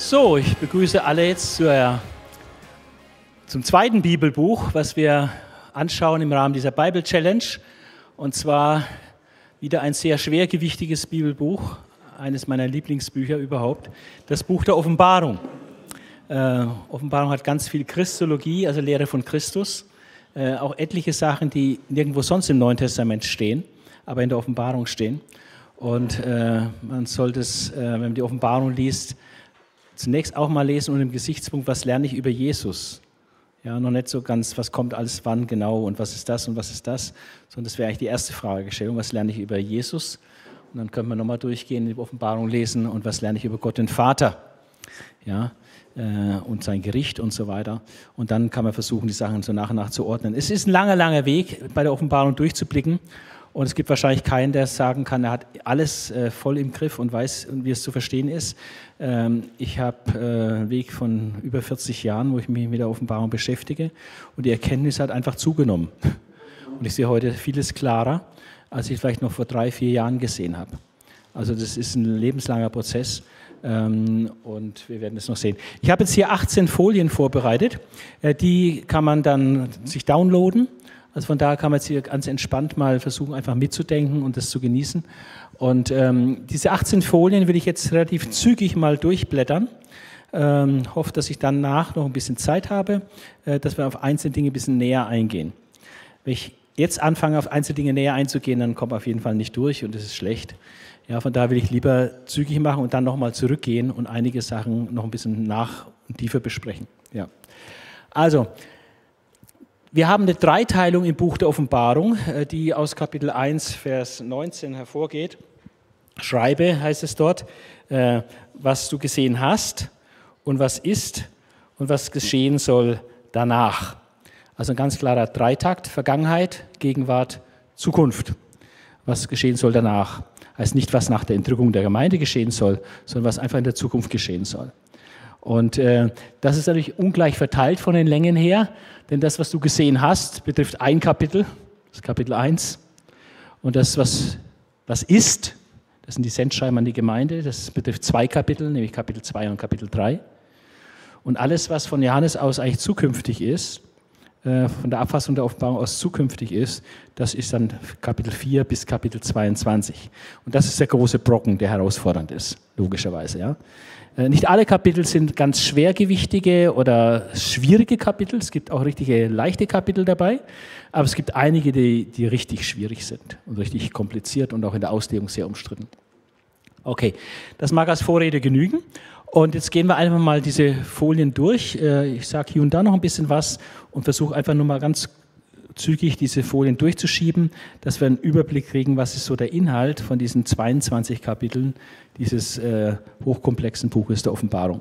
So, ich begrüße alle jetzt zur, zum zweiten Bibelbuch, was wir anschauen im Rahmen dieser Bible Challenge. Und zwar wieder ein sehr schwergewichtiges Bibelbuch, eines meiner Lieblingsbücher überhaupt, das Buch der Offenbarung. Äh, Offenbarung hat ganz viel Christologie, also Lehre von Christus, äh, auch etliche Sachen, die nirgendwo sonst im Neuen Testament stehen, aber in der Offenbarung stehen. Und äh, man sollte es, äh, wenn man die Offenbarung liest, zunächst auch mal lesen unter dem Gesichtspunkt, was lerne ich über Jesus? Ja, noch nicht so ganz, was kommt alles wann genau und was ist das und was ist das, sondern das wäre eigentlich die erste Fragestellung, was lerne ich über Jesus? Und dann können wir nochmal durchgehen, die Offenbarung lesen und was lerne ich über Gott den Vater? Ja, äh, und sein Gericht und so weiter. Und dann kann man versuchen, die Sachen so nach und nach zu ordnen. Es ist ein langer, langer Weg, bei der Offenbarung durchzublicken. Und es gibt wahrscheinlich keinen, der sagen kann, er hat alles äh, voll im Griff und weiß, wie es zu verstehen ist. Ähm, ich habe äh, einen Weg von über 40 Jahren, wo ich mich mit der Offenbarung beschäftige. Und die Erkenntnis hat einfach zugenommen. Und ich sehe heute vieles klarer, als ich vielleicht noch vor drei, vier Jahren gesehen habe. Also das ist ein lebenslanger Prozess. Ähm, und wir werden es noch sehen. Ich habe jetzt hier 18 Folien vorbereitet. Äh, die kann man dann sich downloaden also von daher kann man jetzt hier ganz entspannt mal versuchen, einfach mitzudenken und das zu genießen. Und ähm, diese 18 Folien will ich jetzt relativ zügig mal durchblättern. Ähm, hoffe, dass ich danach noch ein bisschen Zeit habe, äh, dass wir auf einzelne Dinge ein bisschen näher eingehen. Wenn ich jetzt anfange, auf einzelne Dinge näher einzugehen, dann kommt auf jeden Fall nicht durch und das ist schlecht. Ja, von daher will ich lieber zügig machen und dann nochmal zurückgehen und einige Sachen noch ein bisschen nach und tiefer besprechen. Ja. Also, wir haben eine Dreiteilung im Buch der Offenbarung, äh, die aus Kapitel 1, Vers 19 hervorgeht. Schreibe, heißt es dort, äh, was du gesehen hast und was ist und was geschehen soll danach. Also ein ganz klarer Dreitakt, Vergangenheit, Gegenwart, Zukunft. Was geschehen soll danach. Heißt nicht, was nach der Entrückung der Gemeinde geschehen soll, sondern was einfach in der Zukunft geschehen soll. Und äh, das ist natürlich ungleich verteilt von den Längen her, denn das, was du gesehen hast, betrifft ein Kapitel, das Kapitel 1. Und das, was, was ist, das sind die Sendschreiben an die Gemeinde, das betrifft zwei Kapitel, nämlich Kapitel 2 und Kapitel 3. Und alles, was von Johannes aus eigentlich zukünftig ist, äh, von der Abfassung der Offenbarung aus zukünftig ist, das ist dann Kapitel 4 bis Kapitel 22. Und das ist der große Brocken, der herausfordernd ist, logischerweise. Ja. Äh, nicht alle Kapitel sind ganz schwergewichtige oder schwierige Kapitel. Es gibt auch richtige leichte Kapitel dabei. Aber es gibt einige, die, die richtig schwierig sind und richtig kompliziert und auch in der Auslegung sehr umstritten. Okay, das mag als Vorrede genügen. Und jetzt gehen wir einfach mal diese Folien durch. Äh, ich sage hier und da noch ein bisschen was und versuche einfach nur mal ganz zügig diese Folien durchzuschieben, dass wir einen Überblick kriegen, was ist so der Inhalt von diesen 22 Kapiteln dieses äh, hochkomplexen Buches der Offenbarung.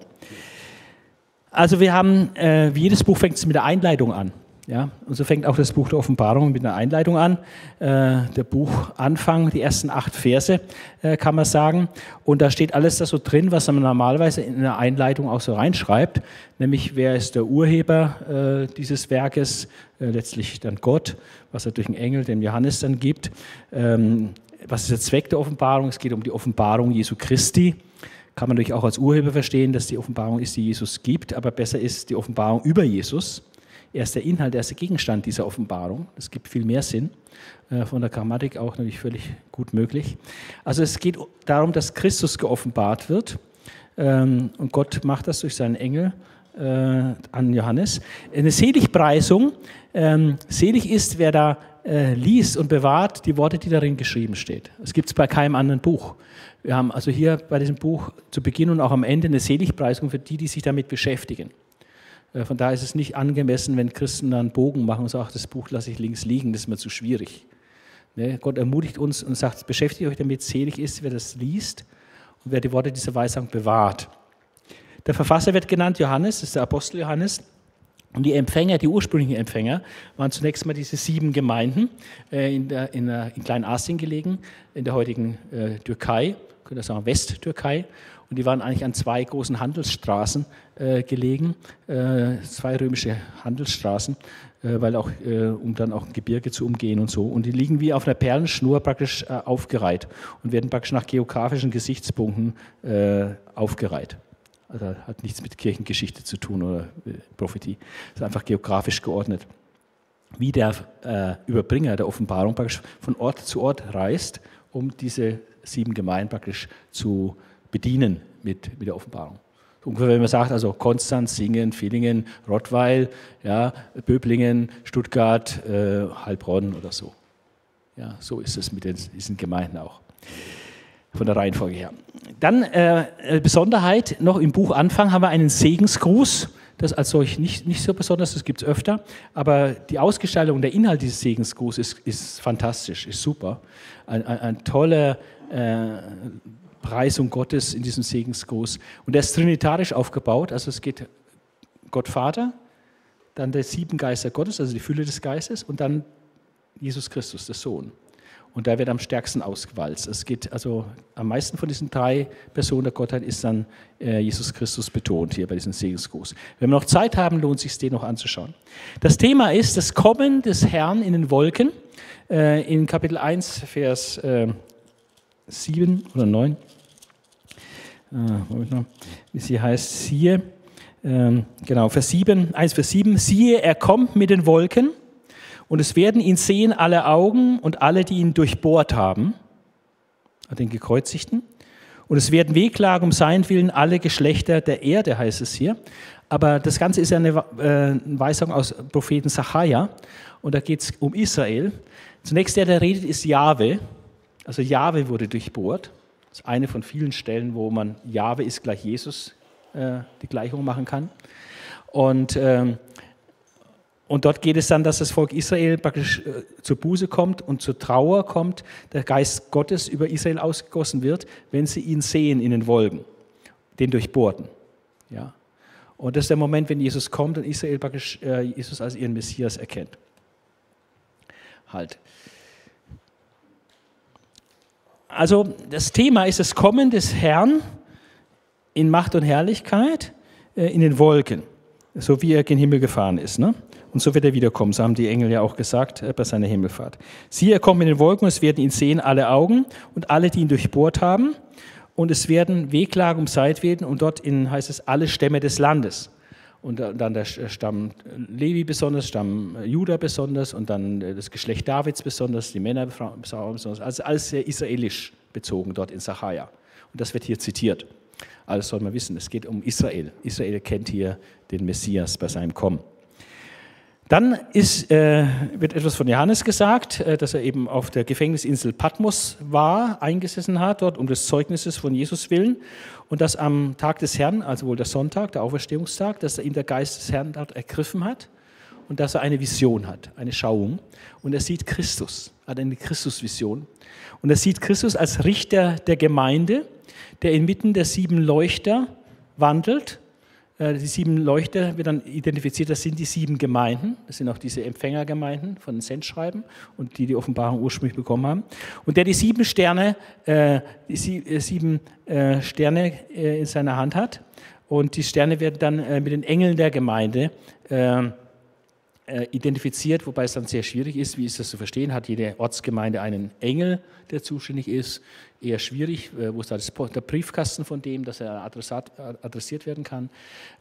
Also wir haben, äh, wie jedes Buch fängt es mit der Einleitung an. Ja, und so fängt auch das Buch der Offenbarung mit einer Einleitung an. Äh, der Buchanfang, die ersten acht Verse, äh, kann man sagen. Und da steht alles das so drin, was man normalerweise in einer Einleitung auch so reinschreibt. Nämlich, wer ist der Urheber äh, dieses Werkes? Äh, letztlich dann Gott, was er durch den Engel, dem Johannes dann gibt. Ähm, was ist der Zweck der Offenbarung? Es geht um die Offenbarung Jesu Christi. Kann man natürlich auch als Urheber verstehen, dass die Offenbarung ist, die Jesus gibt. Aber besser ist die Offenbarung über Jesus er ist der Inhalt, er ist der Gegenstand dieser Offenbarung. Das gibt viel mehr Sinn. Äh, von der Grammatik auch natürlich völlig gut möglich. Also es geht darum, dass Christus geoffenbart wird. Ähm, und Gott macht das durch seinen Engel äh, an Johannes. Eine Seligpreisung. Ähm, selig ist, wer da äh, liest und bewahrt die Worte, die darin geschrieben steht. Das gibt es bei keinem anderen Buch. Wir haben also hier bei diesem Buch zu Beginn und auch am Ende eine Seligpreisung für die, die sich damit beschäftigen. Äh, von daher ist es nicht angemessen, wenn Christen dann einen Bogen machen und sagen, das Buch lasse ich links liegen, das ist mir zu schwierig. Ne? Gott ermutigt uns und sagt, beschäftigt euch damit, selig ist, wer das liest und wer die Worte dieser Weisung bewahrt. Der Verfasser wird genannt Johannes, das ist der Apostel Johannes. Und die Empfänger, die ursprünglichen Empfänger, waren zunächst mal diese sieben Gemeinden äh, in, der, in, in Kleinasien gelegen, in der heutigen äh, Türkei, könnte sagen Westtürkei. Und die waren eigentlich an zwei großen Handelsstraßen äh, gelegen, äh, zwei römische Handelsstraßen, äh, weil auch, äh, um dann auch Gebirge zu umgehen und so. Und die liegen wie auf einer Perlenschnur praktisch äh, aufgereiht und werden praktisch nach geografischen Gesichtspunkten äh, aufgereiht. Also hat nichts mit Kirchengeschichte zu tun oder Prophetie. Ist einfach geografisch geordnet. Wie der Überbringer der Offenbarung praktisch von Ort zu Ort reist, um diese sieben Gemeinden praktisch zu bedienen mit, mit der Offenbarung. Ungefähr, wenn man sagt, also Konstanz, Singen, Villingen, Rottweil, ja, Böblingen, Stuttgart, äh, Heilbronn oder so. Ja, so ist es mit den, diesen Gemeinden auch. Von der Reihenfolge her. Dann äh, Besonderheit noch im Buch Anfang haben wir einen Segensgruß. Das als solch nicht, nicht so besonders, das gibt es öfter. Aber die Ausgestaltung, der Inhalt dieses Segensgrußes ist, ist fantastisch, ist super. Ein, ein, ein toller äh, Preisung Gottes in diesem Segensgruß. Und er ist trinitarisch aufgebaut, also es geht Gott Vater, dann der sieben Geister Gottes, also die Fülle des Geistes, und dann Jesus Christus, der Sohn. Und da wird am stärksten ausgewalzt. Es geht also am meisten von diesen drei Personen der Gottheit ist dann äh, Jesus Christus betont hier bei diesem Segensgruß. Wenn wir noch Zeit haben, lohnt es sich, den noch anzuschauen. Das Thema ist das Kommen des Herrn in den Wolken. Äh, in Kapitel 1, Vers äh, 7 oder 9 äh, wie sie heißt, siehe, ähm, genau, Vers 7, 1 Vers 7, siehe, er kommt mit den Wolken und es werden ihn sehen alle Augen und alle, die ihn durchbohrt haben, den Gekreuzigten. Und es werden wehklagen um seinen Willen alle Geschlechter der Erde, heißt es hier. Aber das Ganze ist ja eine äh, Weisung aus Propheten Sacharja. Und da geht es um Israel. Zunächst der, der redet, ist Jahwe. Also Jahwe wurde durchbohrt. Das ist eine von vielen Stellen, wo man Jahwe ist gleich Jesus äh, die Gleichung machen kann. Und, ähm, und dort geht es dann, dass das Volk Israel praktisch äh, zur Buße kommt und zur Trauer kommt, der Geist Gottes über Israel ausgegossen wird, wenn sie ihn sehen in den Wolken, den Durchbohrten. Ja. Und das ist der Moment, wenn Jesus kommt und Israel praktisch äh, Jesus als ihren Messias erkennt. Halt. Also das Thema ist das Kommen des Herrn in Macht und Herrlichkeit äh, in den Wolken, so wie er gen Himmel gefahren ist. Ne? Und so wird er wiederkommen. So haben die Engel ja auch gesagt äh, bei seiner Himmelfahrt. Siehe, er kommt in den Wolken, es werden ihn sehen alle Augen und alle, die ihn durchbohrt haben. Und es werden Wehklagen um Zeit werden und dort in, heißt es, alle Stämme des Landes und dann der Stamm Levi besonders, Stamm Juda besonders und dann das Geschlecht Davids besonders, die Männer besonders, also alles sehr israelisch bezogen dort in Sacharja. Und das wird hier zitiert. Alles soll man wissen, es geht um Israel. Israel kennt hier den Messias bei seinem Kommen. Dann ist, äh, wird etwas von Johannes gesagt, äh, dass er eben auf der Gefängnisinsel Patmos war, eingesessen hat, dort um des Zeugnisses von Jesus willen. Und dass am Tag des Herrn, also wohl der Sonntag, der Auferstehungstag, dass ihn der Geist des Herrn dort ergriffen hat und dass er eine Vision hat, eine Schauung. Und er sieht Christus, hat eine Christusvision. Und er sieht Christus als Richter der Gemeinde, der inmitten der sieben Leuchter wandelt die sieben Leuchter wird dann identifiziert, das sind die sieben Gemeinden. Das sind auch diese Empfängergemeinden von den Sendschreiben und die die Offenbarung ursprünglich bekommen haben. Und der die sieben Sterne, äh, die äh, sieben Sterne in seiner Hand hat. Und die Sterne werden dann mit den Engeln der Gemeinde identifiziert, wobei es dann sehr schwierig ist. Wie ist das zu verstehen? Hat jede Ortsgemeinde einen Engel, der zuständig ist? Eher schwierig. Äh, wo ist da der Briefkasten von dem, dass er adressat, adressiert werden kann?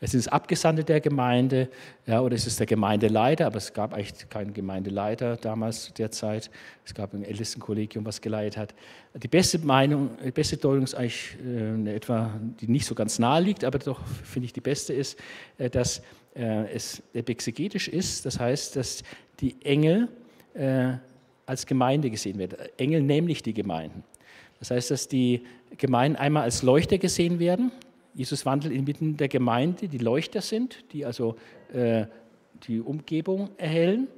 Es ist Abgesandte der Gemeinde ja, oder es ist der Gemeindeleiter, aber es gab eigentlich keinen Gemeindeleiter damals derzeit. Es gab ein Ältestenkollegium, was geleitet hat. Die beste Meinung, die beste Deutung ist eigentlich äh, etwa, die nicht so ganz nahe liegt, aber doch finde ich die beste ist, äh, dass äh, es exegetisch ist. Das heißt, dass die Engel äh, als Gemeinde gesehen werden. Engel nämlich die Gemeinden. Das heißt, dass die Gemeinden einmal als Leuchter gesehen werden. Jesus wandelt inmitten der Gemeinde, die Leuchter sind, die also äh, die Umgebung erhellen,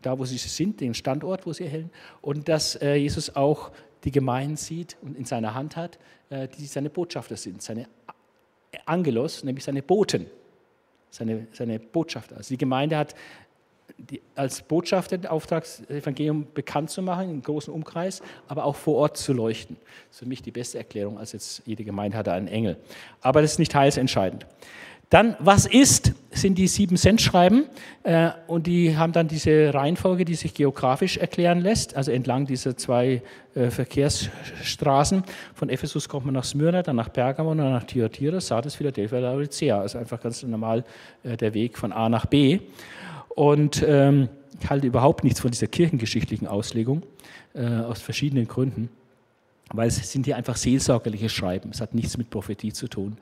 da wo sie sind, den Standort, wo sie erhellen. Und dass äh, Jesus auch die Gemeinden sieht und in seiner Hand hat, äh, die seine Botschafter sind, seine Angelos, nämlich seine Boten, seine, seine Botschafter. Also die Gemeinde hat die, als Botschafter den Auftrag, das Evangelium bekannt zu machen, im großen Umkreis, aber auch vor Ort zu leuchten. Das ist für mich die beste Erklärung, als jetzt jede Gemeinde hatte einen Engel. Aber das ist nicht heilsentscheidend. Dann, was ist, sind die sieben Cent-Schreiben äh, und die haben dann diese Reihenfolge, die sich geografisch erklären lässt, also entlang dieser zwei äh, Verkehrsstraßen. Von Ephesus kommt man nach Smyrna, dann nach Pergamon, dann nach Thyatira, Sardes, Philadelphia, Laodicea. Also einfach ganz normal äh, der Weg von A nach B. Und ähm, ich halte überhaupt nichts von dieser kirchengeschichtlichen Auslegung, äh, aus verschiedenen Gründen weil es sind hier einfach seelsorgerliche Schreiben. Es hat nichts mit Prophetie zu tun.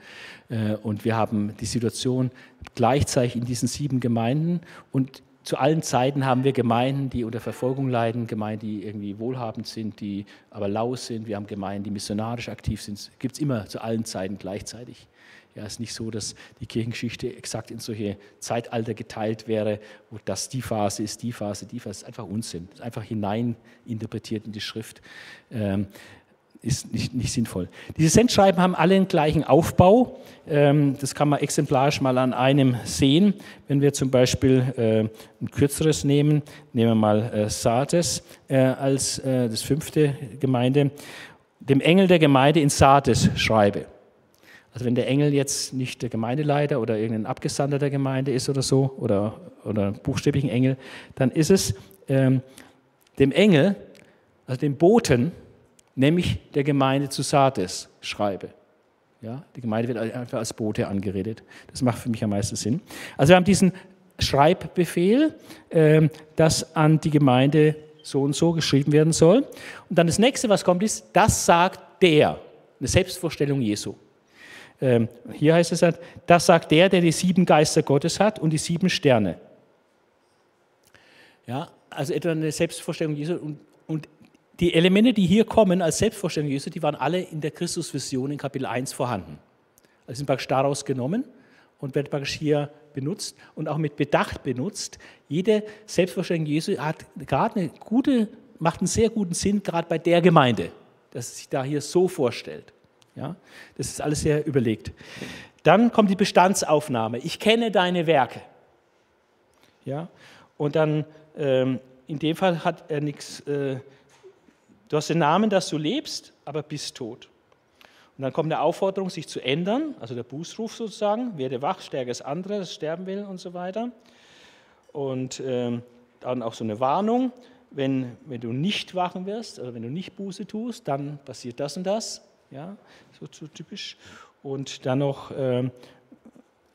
Äh, und wir haben die Situation gleichzeitig in diesen sieben Gemeinden und zu allen Zeiten haben wir Gemeinden, die unter Verfolgung leiden, Gemeinden, die irgendwie wohlhabend sind, die aber lau sind. Wir haben Gemeinden, die missionarisch aktiv sind. Gibt es immer zu allen Zeiten gleichzeitig. Ja, es ist nicht so, dass die Kirchengeschichte exakt in solche Zeitalter geteilt wäre, wo das die Phase ist, die Phase, die Phase. Das ist einfach Unsinn. Das ist einfach hineininterpretiert in die Schrift. Ähm, ist nicht, nicht sinnvoll. Diese Sendschreiben haben alle den gleichen Aufbau. Ähm, das kann man exemplarisch mal an einem sehen. Wenn wir zum Beispiel äh, ein kürzeres nehmen, nehmen wir mal äh, Sardes äh, als das fünfte Gemeinde, dem Engel der Gemeinde in Sardes schreibe. Also wenn der Engel jetzt nicht der Gemeindeleiter oder irgendein Abgesandter der Gemeinde ist oder so, oder, oder buchstäblichen Engel, dann ist es ähm, dem Engel, also dem Boten, nämlich der Gemeinde zu Sardes schreibe. Ja, die Gemeinde wird einfach als Bote angeredet. Das macht für mich am meisten Sinn. Also wir haben diesen Schreibbefehl, äh, dass an die Gemeinde so und so geschrieben werden soll. Und dann das nächste, was kommt, ist, das sagt der. Eine Selbstvorstellung Jesu. Ähm, hier heißt es, halt, das sagt der, der die sieben Geister Gottes hat und die sieben Sterne. Ja, also etwa eine Selbstvorstellung Jesu. Und, und die Elemente, die hier kommen als Selbstvorstellung Jesu, die waren alle in der Christusvision in Kapitel 1 vorhanden. Also sind praktisch daraus genommen und werden praktisch hier benutzt und auch mit Bedacht benutzt. Jede Selbstvorstellung Jesu hat gerade eine gute, macht einen sehr guten Sinn, gerade bei der Gemeinde, dass es sich da hier so vorstellt. Ja, das ist alles sehr überlegt. Dann kommt die Bestandsaufnahme. Ich kenne deine Werke. Ja, und dann ähm, in dem Fall hat er nichts. Äh, Du hast den Namen, dass du lebst, aber bist tot. Und dann kommt eine Aufforderung, sich zu ändern, also der Bußruf sozusagen, werde wach, stärke das andere, das sterben will und so weiter. Und ähm, dann auch so eine Warnung, wenn, wenn du nicht wachen wirst oder wenn du nicht Buße tust, dann passiert das und das. Ja, so, so typisch. Und dann noch, ähm,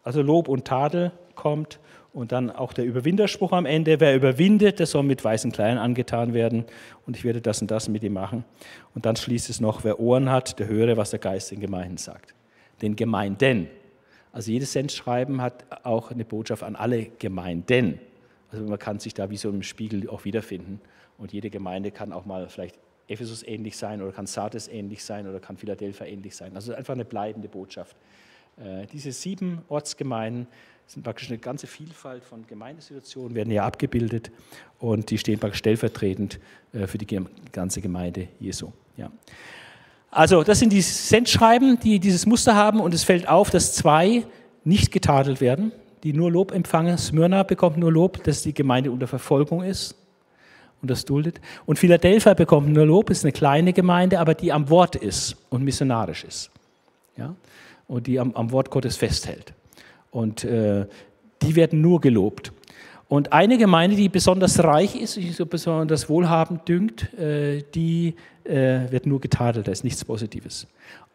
also Lob und Tadel kommt und dann auch der Überwinderspruch am Ende, wer überwindet, der soll mit weißen Kleidern angetan werden und ich werde das und das mit ihm machen. Und dann schließt es noch, wer Ohren hat, der höre, was der Geist den Gemeinden sagt. Den Gemeinden. Also jedes Sendschreiben hat auch eine Botschaft an alle Gemeinden. Also man kann sich da wie so im Spiegel auch wiederfinden. Und jede Gemeinde kann auch mal vielleicht Ephesus ähnlich sein oder kann Sardes ähnlich sein oder kann Philadelphia ähnlich sein. Also einfach eine bleibende Botschaft. Äh, diese sieben Ortsgemeinden sind praktisch eine ganze Vielfalt von Gemeindesituationen, werden hier abgebildet und die stehen praktisch stellvertretend äh, für die ganze Gemeinde Jesu. Ja. Also das sind die Sendschreiben, die dieses Muster haben und es fällt auf, dass zwei nicht getadelt werden, die nur Lob empfangen. Smyrna bekommt nur Lob, dass die Gemeinde unter Verfolgung ist und das duldet. Und Philadelphia bekommt nur Lob, ist eine kleine Gemeinde, aber die am Wort ist und missionarisch ist. Ja? Und die am, am Wort Gottes festhält. Und äh, die werden nur gelobt. Und eine Gemeinde, die besonders reich ist, die so besonders wohlhabend dünkt, äh, die äh, wird nur getadelt, da ist nichts Positives.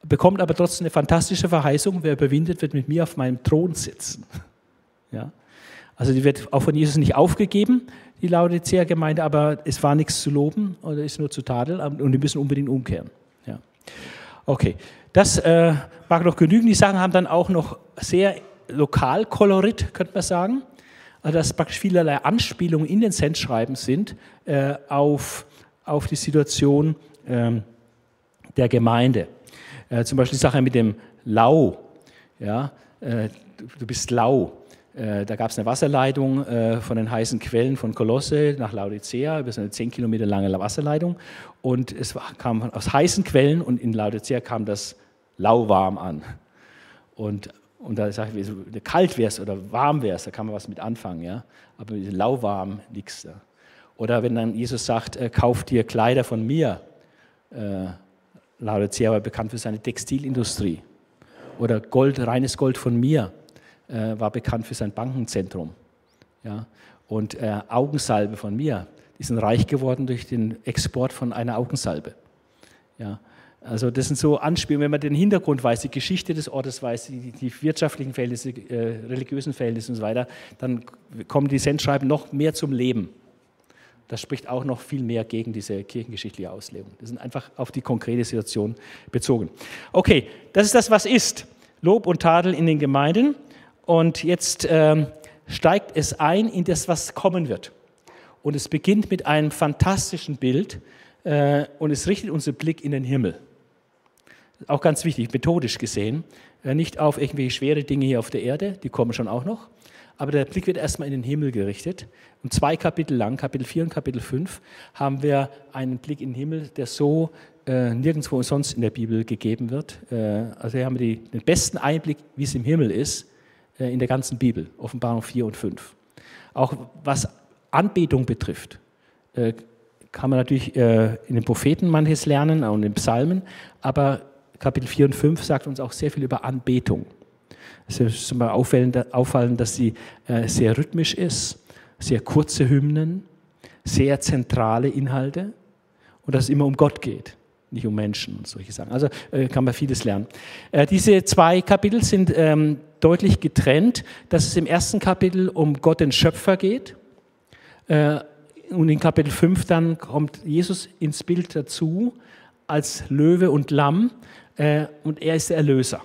Bekommt aber trotzdem eine fantastische Verheißung, wer überwindet, wird mit mir auf meinem Thron sitzen. Ja? Also die wird auch von Jesus nicht aufgegeben, die Laodicea-Gemeinde, aber es war nichts zu loben oder ist nur zu tadeln und die müssen unbedingt umkehren. Ja. Okay, das äh, mag noch genügen. Die Sachen haben dann auch noch sehr Lokalkolorit, könnte man sagen. Also dass praktisch vielerlei Anspielungen in den Sendschreiben sind äh, auf, auf die Situation ähm, der Gemeinde. Äh, zum Beispiel die Sache mit dem Lau. Ja, äh, du, bist lau. Äh, da gab es eine Wasserleitung äh, von den heißen Quellen von Kolosse nach Laodicea, über so eine 10 Kilometer lange Wasserleitung. Und es kam aus heißen Quellen und in Laodicea kam das lauwarm an. Und und da sage ich, kalt wärst oder warm wärst, da kann man was mit anfangen, ja. Aber mit lauwarm nichts da. Oder wenn dann Jesus sagt, äh, kauf dir Kleider von mir, äh, Laodicea war bekannt für seine Textilindustrie. Oder Gold, reines Gold von mir, äh, war bekannt für sein Bankenzentrum. Ja? Und äh, Augensalbe von mir, die sind reich geworden durch den Export von einer Augensalbe. Ja? Also das sind so Anspielungen, wenn man den Hintergrund weiß, die Geschichte des Ortes weiß, die, die wirtschaftlichen Verhältnisse, äh, religiösen Verhältnisse und so weiter, dann kommen die Sendschreiben noch mehr zum Leben. Das spricht auch noch viel mehr gegen diese kirchengeschichtliche Auslegung. Das sind einfach auf die konkrete Situation bezogen. Okay, das ist das, was ist. Lob und Tadel in den Gemeinden. Und jetzt ähm, steigt es ein in das, was kommen wird. Und es beginnt mit einem fantastischen Bild äh, und es richtet unseren Blick in den Himmel auch ganz wichtig, methodisch gesehen, äh, nicht auf irgendwelche schwere Dinge hier auf der Erde, die kommen schon auch noch, aber der Blick wird erstmal in den Himmel gerichtet. Und zwei Kapitel lang, Kapitel 4 und Kapitel 5, haben wir einen Blick in den Himmel, der so äh, nirgendwo sonst in der Bibel gegeben wird. Äh, also hier haben wir die, den besten Einblick, wie es im Himmel ist, in der ganzen Bibel, Offenbarung 4 und 5. Auch was Anbetung betrifft, äh, kann man natürlich äh, in den Propheten manches lernen, auch in den Psalmen, aber Kapitel 4 und 5 sagt uns auch sehr viel über Anbetung. Es ist mal auffallend, dass sie äh, sehr rhythmisch ist, sehr kurze Hymnen, sehr zentrale Inhalte und dass es immer um Gott geht, nicht um Menschen und solche Sachen. Also äh, kann man vieles lernen. Äh, diese zwei Kapitel sind ähm, deutlich getrennt, dass es im ersten Kapitel um Gott den Schöpfer geht und in Kapitel 5 dann kommt Jesus ins Bild dazu als Löwe und Lamm äh, und er ist der Erlöser.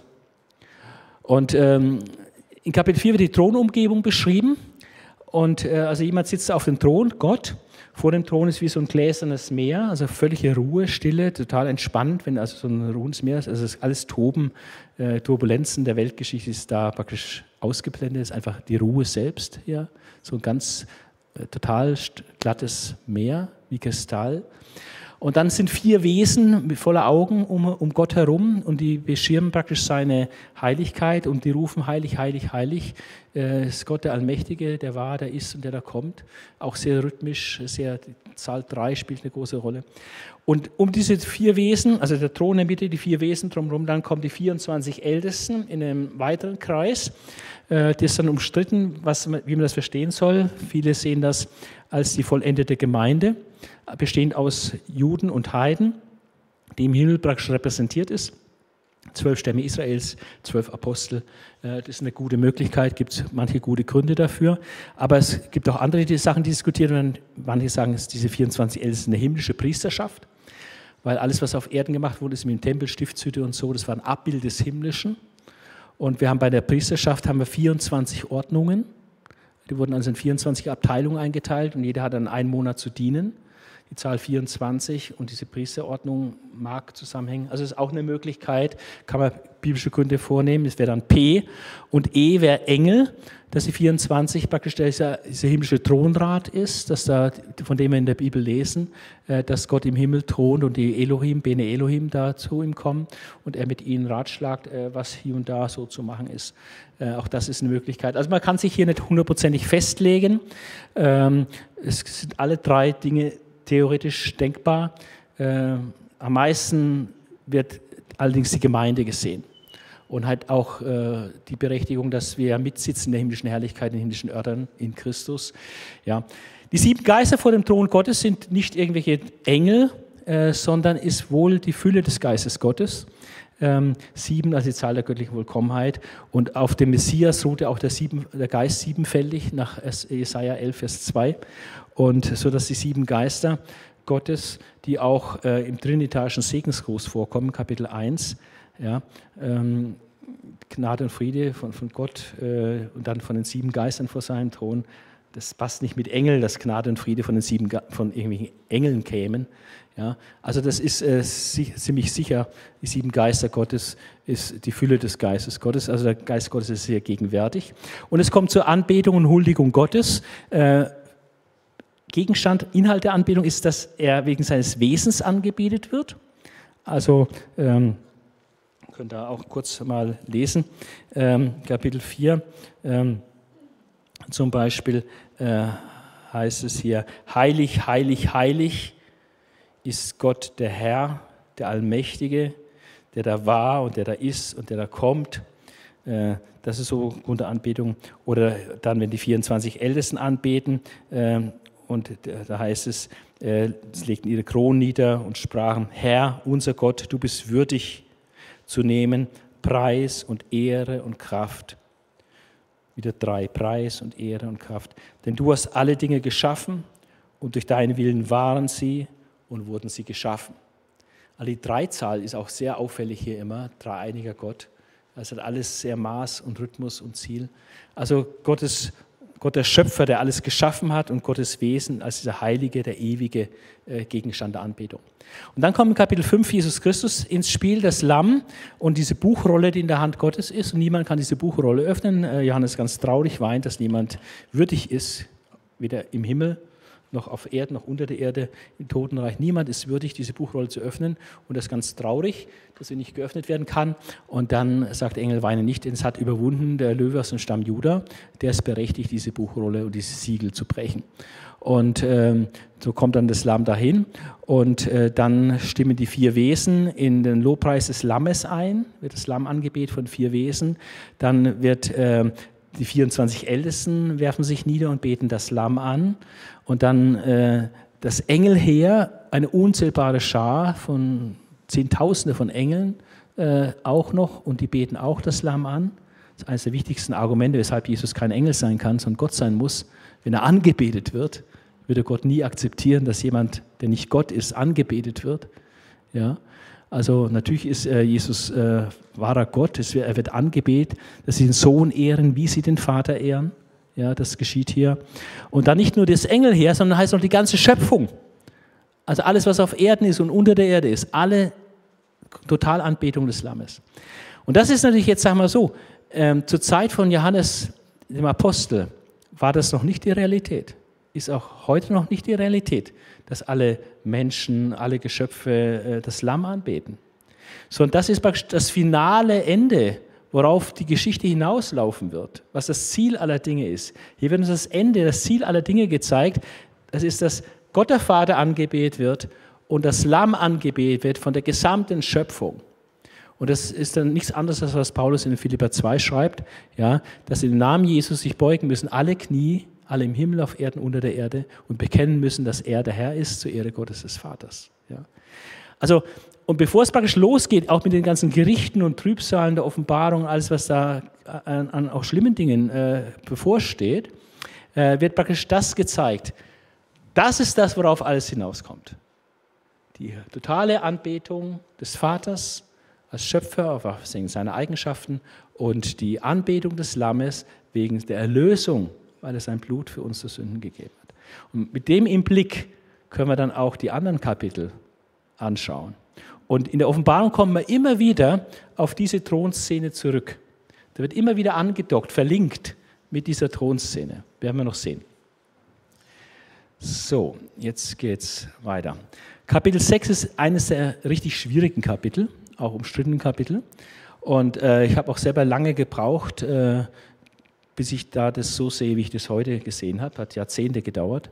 Und ähm, in Kapitel 4 wird die Thronumgebung beschrieben. Und äh, also jemand sitzt auf dem Thron, Gott. Vor dem Thron ist wie so ein gläsernes Meer, also völlige Ruhe, Stille, total entspannt, wenn also so ein ruhendes Meer ist. Also alles Toben, äh, Turbulenzen der Weltgeschichte ist da praktisch ausgeblendet, ist einfach die Ruhe selbst hier. So ein ganz äh, total glattes Meer wie Kristall. Und dann sind vier Wesen voller Augen um, um Gott herum und die beschirmen praktisch seine Heiligkeit und die rufen heilig, heilig, heilig. Äh, ist Gott der Allmächtige, der war, der ist und der da kommt. Auch sehr rhythmisch, sehr, Zahl 3 spielt eine große Rolle. Und um diese vier Wesen, also der Thron in der Mitte, die vier Wesen drumherum, dann kommen die 24 Ältesten in einem weiteren Kreis. Äh, das ist dann umstritten, was, wie man das verstehen soll. Viele sehen das als die vollendete Gemeinde bestehend aus Juden und Heiden, die im Himmel praktisch repräsentiert ist. Zwölf Stämme Israels, zwölf Apostel. Äh, das ist eine gute Möglichkeit, gibt es manche gute Gründe dafür. Aber es gibt auch andere die Sachen, die diskutiert werden. Manche sagen, es diese 24 Ältesten eine himmlische Priesterschaft, weil alles, was auf Erden gemacht wurde, ist mit dem Tempel, Stiftshütte und so, das war ein Abbild des Himmlischen. Und wir haben bei der Priesterschaft haben wir 24 Ordnungen. Die wurden also in 24 Abteilungen eingeteilt und jeder hat dann einen Monat zu dienen die Zahl 24 und diese Priesterordnung mag zusammenhängen. Also ist auch eine Möglichkeit, kann man biblische Gründe vornehmen. Das wäre dann P und E wäre Engel, dass die 24 praktisch dieser, dieser himmlische Thronrat ist, dass da, von dem wir in der Bibel lesen, äh, dass Gott im Himmel thront und die Elohim, Bene Elohim da zu ihm kommen und er mit ihnen ratschlagt, äh, was hier und da so zu machen ist. Äh, auch das ist eine Möglichkeit. Also man kann sich hier nicht hundertprozentig festlegen. Ähm, es sind alle drei Dinge theoretisch denkbar. Äh, am meisten wird allerdings die Gemeinde gesehen und hat auch äh, die Berechtigung, dass wir mitsitzen in der himmlischen Herrlichkeit, in den himmlischen Örtern in Christus. Ja. Die sieben Geister vor dem Thron Gottes sind nicht irgendwelche Engel, äh, sondern ist wohl die Fülle des Geistes Gottes. Ähm, sieben, also die Zahl der göttlichen Vollkommenheit. Und auf dem Messias ruhte auch der, sieben, der Geist siebenfältig nach Jesaja 11, Vers 2. Und so dass die sieben Geister Gottes, die auch äh, im trinitarischen Segensgruß vorkommen, Kapitel 1, ja, ähm, Gnade und Friede von, von Gott äh, und dann von den sieben Geistern vor seinem Thron, das passt nicht mit Engel, dass Gnade und Friede von den sieben von irgendwelchen Engeln kämen. Ja, also das ist äh, ziemlich sicher, die sieben Geister Gottes ist die Fülle des Geistes Gottes, also der Geist Gottes ist sehr gegenwärtig. Und es kommt zur Anbetung und Huldigung Gottes. Äh, Gegenstand, Inhalt der Anbetung ist, dass er wegen seines Wesens angebetet wird. Also ähm, könnt ihr auch kurz mal lesen, ähm, Kapitel 4 ähm, zum Beispiel äh, heißt es hier, heilig, heilig, heilig ist Gott der Herr, der Allmächtige, der da war und der da ist und der da kommt. Äh, das ist so Grundanbetung. Oder dann, wenn die 24 Ältesten anbeten, äh, und da heißt es, äh, sie legten ihre Kronen nieder und sprachen, Herr, unser Gott, du bist würdig zu nehmen, Preis und Ehre und Kraft. Wieder drei, Preis und Ehre und Kraft. Denn du hast alle Dinge geschaffen und durch deinen Willen waren sie und wurden sie geschaffen. Also die Dreizahl ist auch sehr auffällig hier immer, dreieiniger Gott. Es hat alles sehr Maß und Rhythmus und Ziel. Also Gottes Gott der Schöpfer, der alles geschaffen hat und Gottes Wesen als dieser heilige, der ewige äh, Gegenstand der Anbetung. Und dann kommt in Kapitel 5 Jesus Christus ins Spiel, das Lamm und diese Buchrolle, die in der Hand Gottes ist und niemand kann diese Buchrolle öffnen. Äh, Johannes ganz traurig weint, dass niemand würdig ist, weder im Himmel noch auf Erden, noch unter der Erde, im Totenreich. Niemand ist würdig, diese Buchrolle zu öffnen. Und das ist ganz traurig, dass sie nicht geöffnet werden kann. Und dann sagt Engel, weine nicht, denn es hat überwunden der Löwe aus dem Stamm Juda. Der ist berechtigt, diese Buchrolle und dieses Siegel zu brechen. Und ähm, so kommt dann das Lamm dahin. Und äh, dann stimmen die vier Wesen in den Lobpreis des Lammes ein, wird das Lamm angebetet von vier Wesen. Dann wird äh, die 24 Ältesten werfen sich nieder und beten das Lamm an. Und dann äh, das Engelheer, eine unzählbare Schar von Zehntausende von Engeln äh, auch noch und die beten auch das Lamm an. Das ist eines der wichtigsten Argumente, weshalb Jesus kein Engel sein kann, sondern Gott sein muss. Wenn er angebetet wird, würde Gott nie akzeptieren, dass jemand, der nicht Gott ist, angebetet wird. Ja? Also natürlich ist äh, Jesus äh, wahrer Gott, er wird angebetet, dass sie den Sohn ehren, wie sie den Vater ehren. Ja, das geschieht hier. Und dann nicht nur das Engelheer, sondern heißt auch die ganze Schöpfung. Also alles, was auf Erden ist und unter der Erde ist, alle Totalanbetung des Lammes. Und das ist natürlich jetzt, sagen wir so, ähm, zur Zeit von Johannes, dem Apostel, war das noch nicht die Realität. Ist auch heute noch nicht die Realität dass alle Menschen, alle Geschöpfe äh, das Lamm anbeten. Sondern das ist das finale Ende, worauf die Geschichte hinauslaufen wird, was das Ziel aller Dinge ist. Hier wird uns das Ende, das Ziel aller Dinge gezeigt. Das ist, dass Gott der Vater angebetet wird und das Lamm angebetet wird von der gesamten Schöpfung. Und das ist dann nichts anderes, als was Paulus in Philippa 2 schreibt, ja, dass in den Namen Jesus sich beugen müssen alle Knie alle im Himmel, auf Erden, unter der Erde und bekennen müssen, dass er der Herr ist, zur Ehre Gottes des Vaters. Ja. Also, und bevor es praktisch losgeht, auch mit den ganzen Gerichten und Trübsalen der Offenbarung, alles, was da an, an auch schlimmen Dingen äh, bevorsteht, äh, wird praktisch das gezeigt. Das ist das, worauf alles hinauskommt. Die totale Anbetung des Vaters als Schöpfer auf seine Eigenschaften und die Anbetung des Lammes wegen der Erlösung weil er sein Blut für unsere Sünden gegeben hat. Und mit dem im Blick können wir dann auch die anderen Kapitel anschauen. Und in der Offenbarung kommen wir immer wieder auf diese Thronszene zurück. Da wird immer wieder angedockt, verlinkt mit dieser Thronszene. Werden wir noch sehen. So, jetzt geht's weiter. Kapitel 6 ist eines der richtig schwierigen Kapitel, auch umstrittenen Kapitel. Und äh, ich habe auch selber lange gebraucht, äh, bis ich da das so sehe, wie ich das heute gesehen habe. Hat Jahrzehnte gedauert.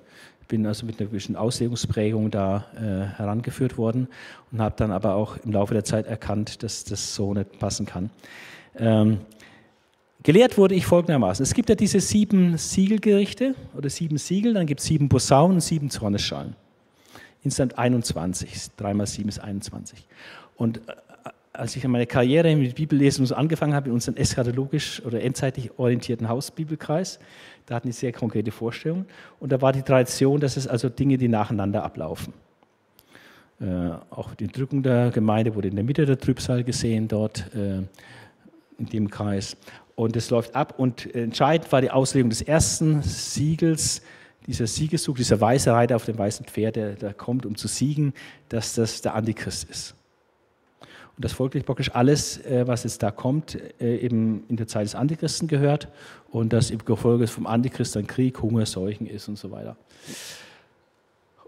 Bin also mit einer gewissen Auslegungsprägung da äh, herangeführt worden und habe dann aber auch im Laufe der Zeit erkannt, dass das so nicht passen kann. Ähm, gelehrt wurde ich folgendermaßen. Es gibt ja diese sieben Siegelgerichte oder sieben Siegel, dann gibt es sieben Posaunen und sieben Zornesschalen. Insgesamt 21. 3 mal 7 ist 21. Und äh, als ich meine Karriere mit Bibellesen so angefangen habe, in unserem eschatologisch oder endzeitlich orientierten Hausbibelkreis, da hatten die sehr konkrete Vorstellungen. Und da war die Tradition, dass es also Dinge, die nacheinander ablaufen. Äh, auch die Drückung der Gemeinde wurde in der Mitte der Trübsal gesehen, dort äh, in dem Kreis. Und es läuft ab. Und entscheidend war die Auslegung des ersten Siegels, dieser Siegeszug, dieser weiße Reiter auf dem weißen Pferd, der da kommt, um zu siegen, dass das der Antichrist ist. Und das folglich praktisch alles, äh, was jetzt da kommt, äh, eben in der Zeit des Antichristen gehört und das im Gefolge vom Antichrist dann Krieg, Hunger, Seuchen ist und so weiter.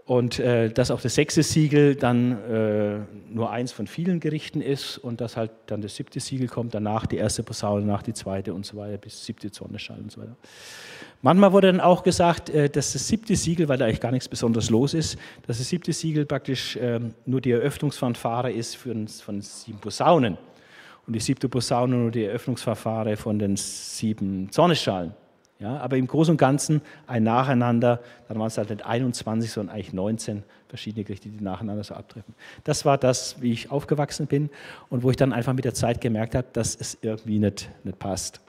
Und äh, dass auch das sechste Siegel dann äh, nur eins von vielen Gerichten ist und dass halt dann das siebte Siegel kommt, danach die erste Posaune, danach die zweite und so weiter, bis siebte Zorneschall und so weiter. Manchmal wurde dann auch gesagt, äh, dass das siebte Siegel, weil da eigentlich gar nichts Besonderes los ist, dass das siebte Siegel praktisch ähm, nur die Eröffnungsfanfare ist für, von sieben Posaunen. und die siebte Posaune nur die Eröffnungsverfahren von den sieben Zornesschalen. Ja, aber im Großen und Ganzen ein Nacheinander, dann waren es halt nicht 21, sondern eigentlich 19 verschiedene Gerichte, die nacheinander so abtreffen. Das war das, wie ich aufgewachsen bin und wo ich dann einfach mit der Zeit gemerkt habe, dass es irgendwie nicht, nicht passt,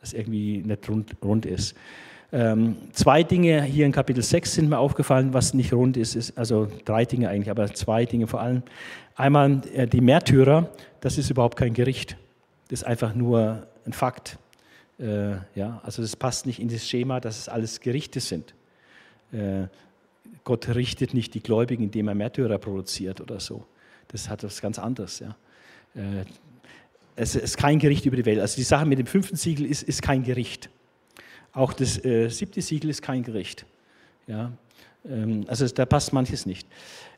dass es irgendwie nicht rund, rund ist. Ähm, zwei Dinge hier in Kapitel 6 sind mir aufgefallen, was nicht rund ist, ist, also drei Dinge eigentlich, aber zwei Dinge vor allem. Einmal äh, die Märtyrer, das ist überhaupt kein Gericht, das ist einfach nur ein Fakt. Äh, ja, also das passt nicht in das Schema, dass es alles Gerichte sind. Äh, Gott richtet nicht die Gläubigen, indem er Märtyrer produziert oder so. Das hat was ganz anderes. Ja. Äh, es ist kein Gericht über die Welt. Also die Sache mit dem fünften Siegel ist, ist kein Gericht. Auch das äh, siebte Siegel ist kein Gericht. Ja. Ähm, also da passt manches nicht.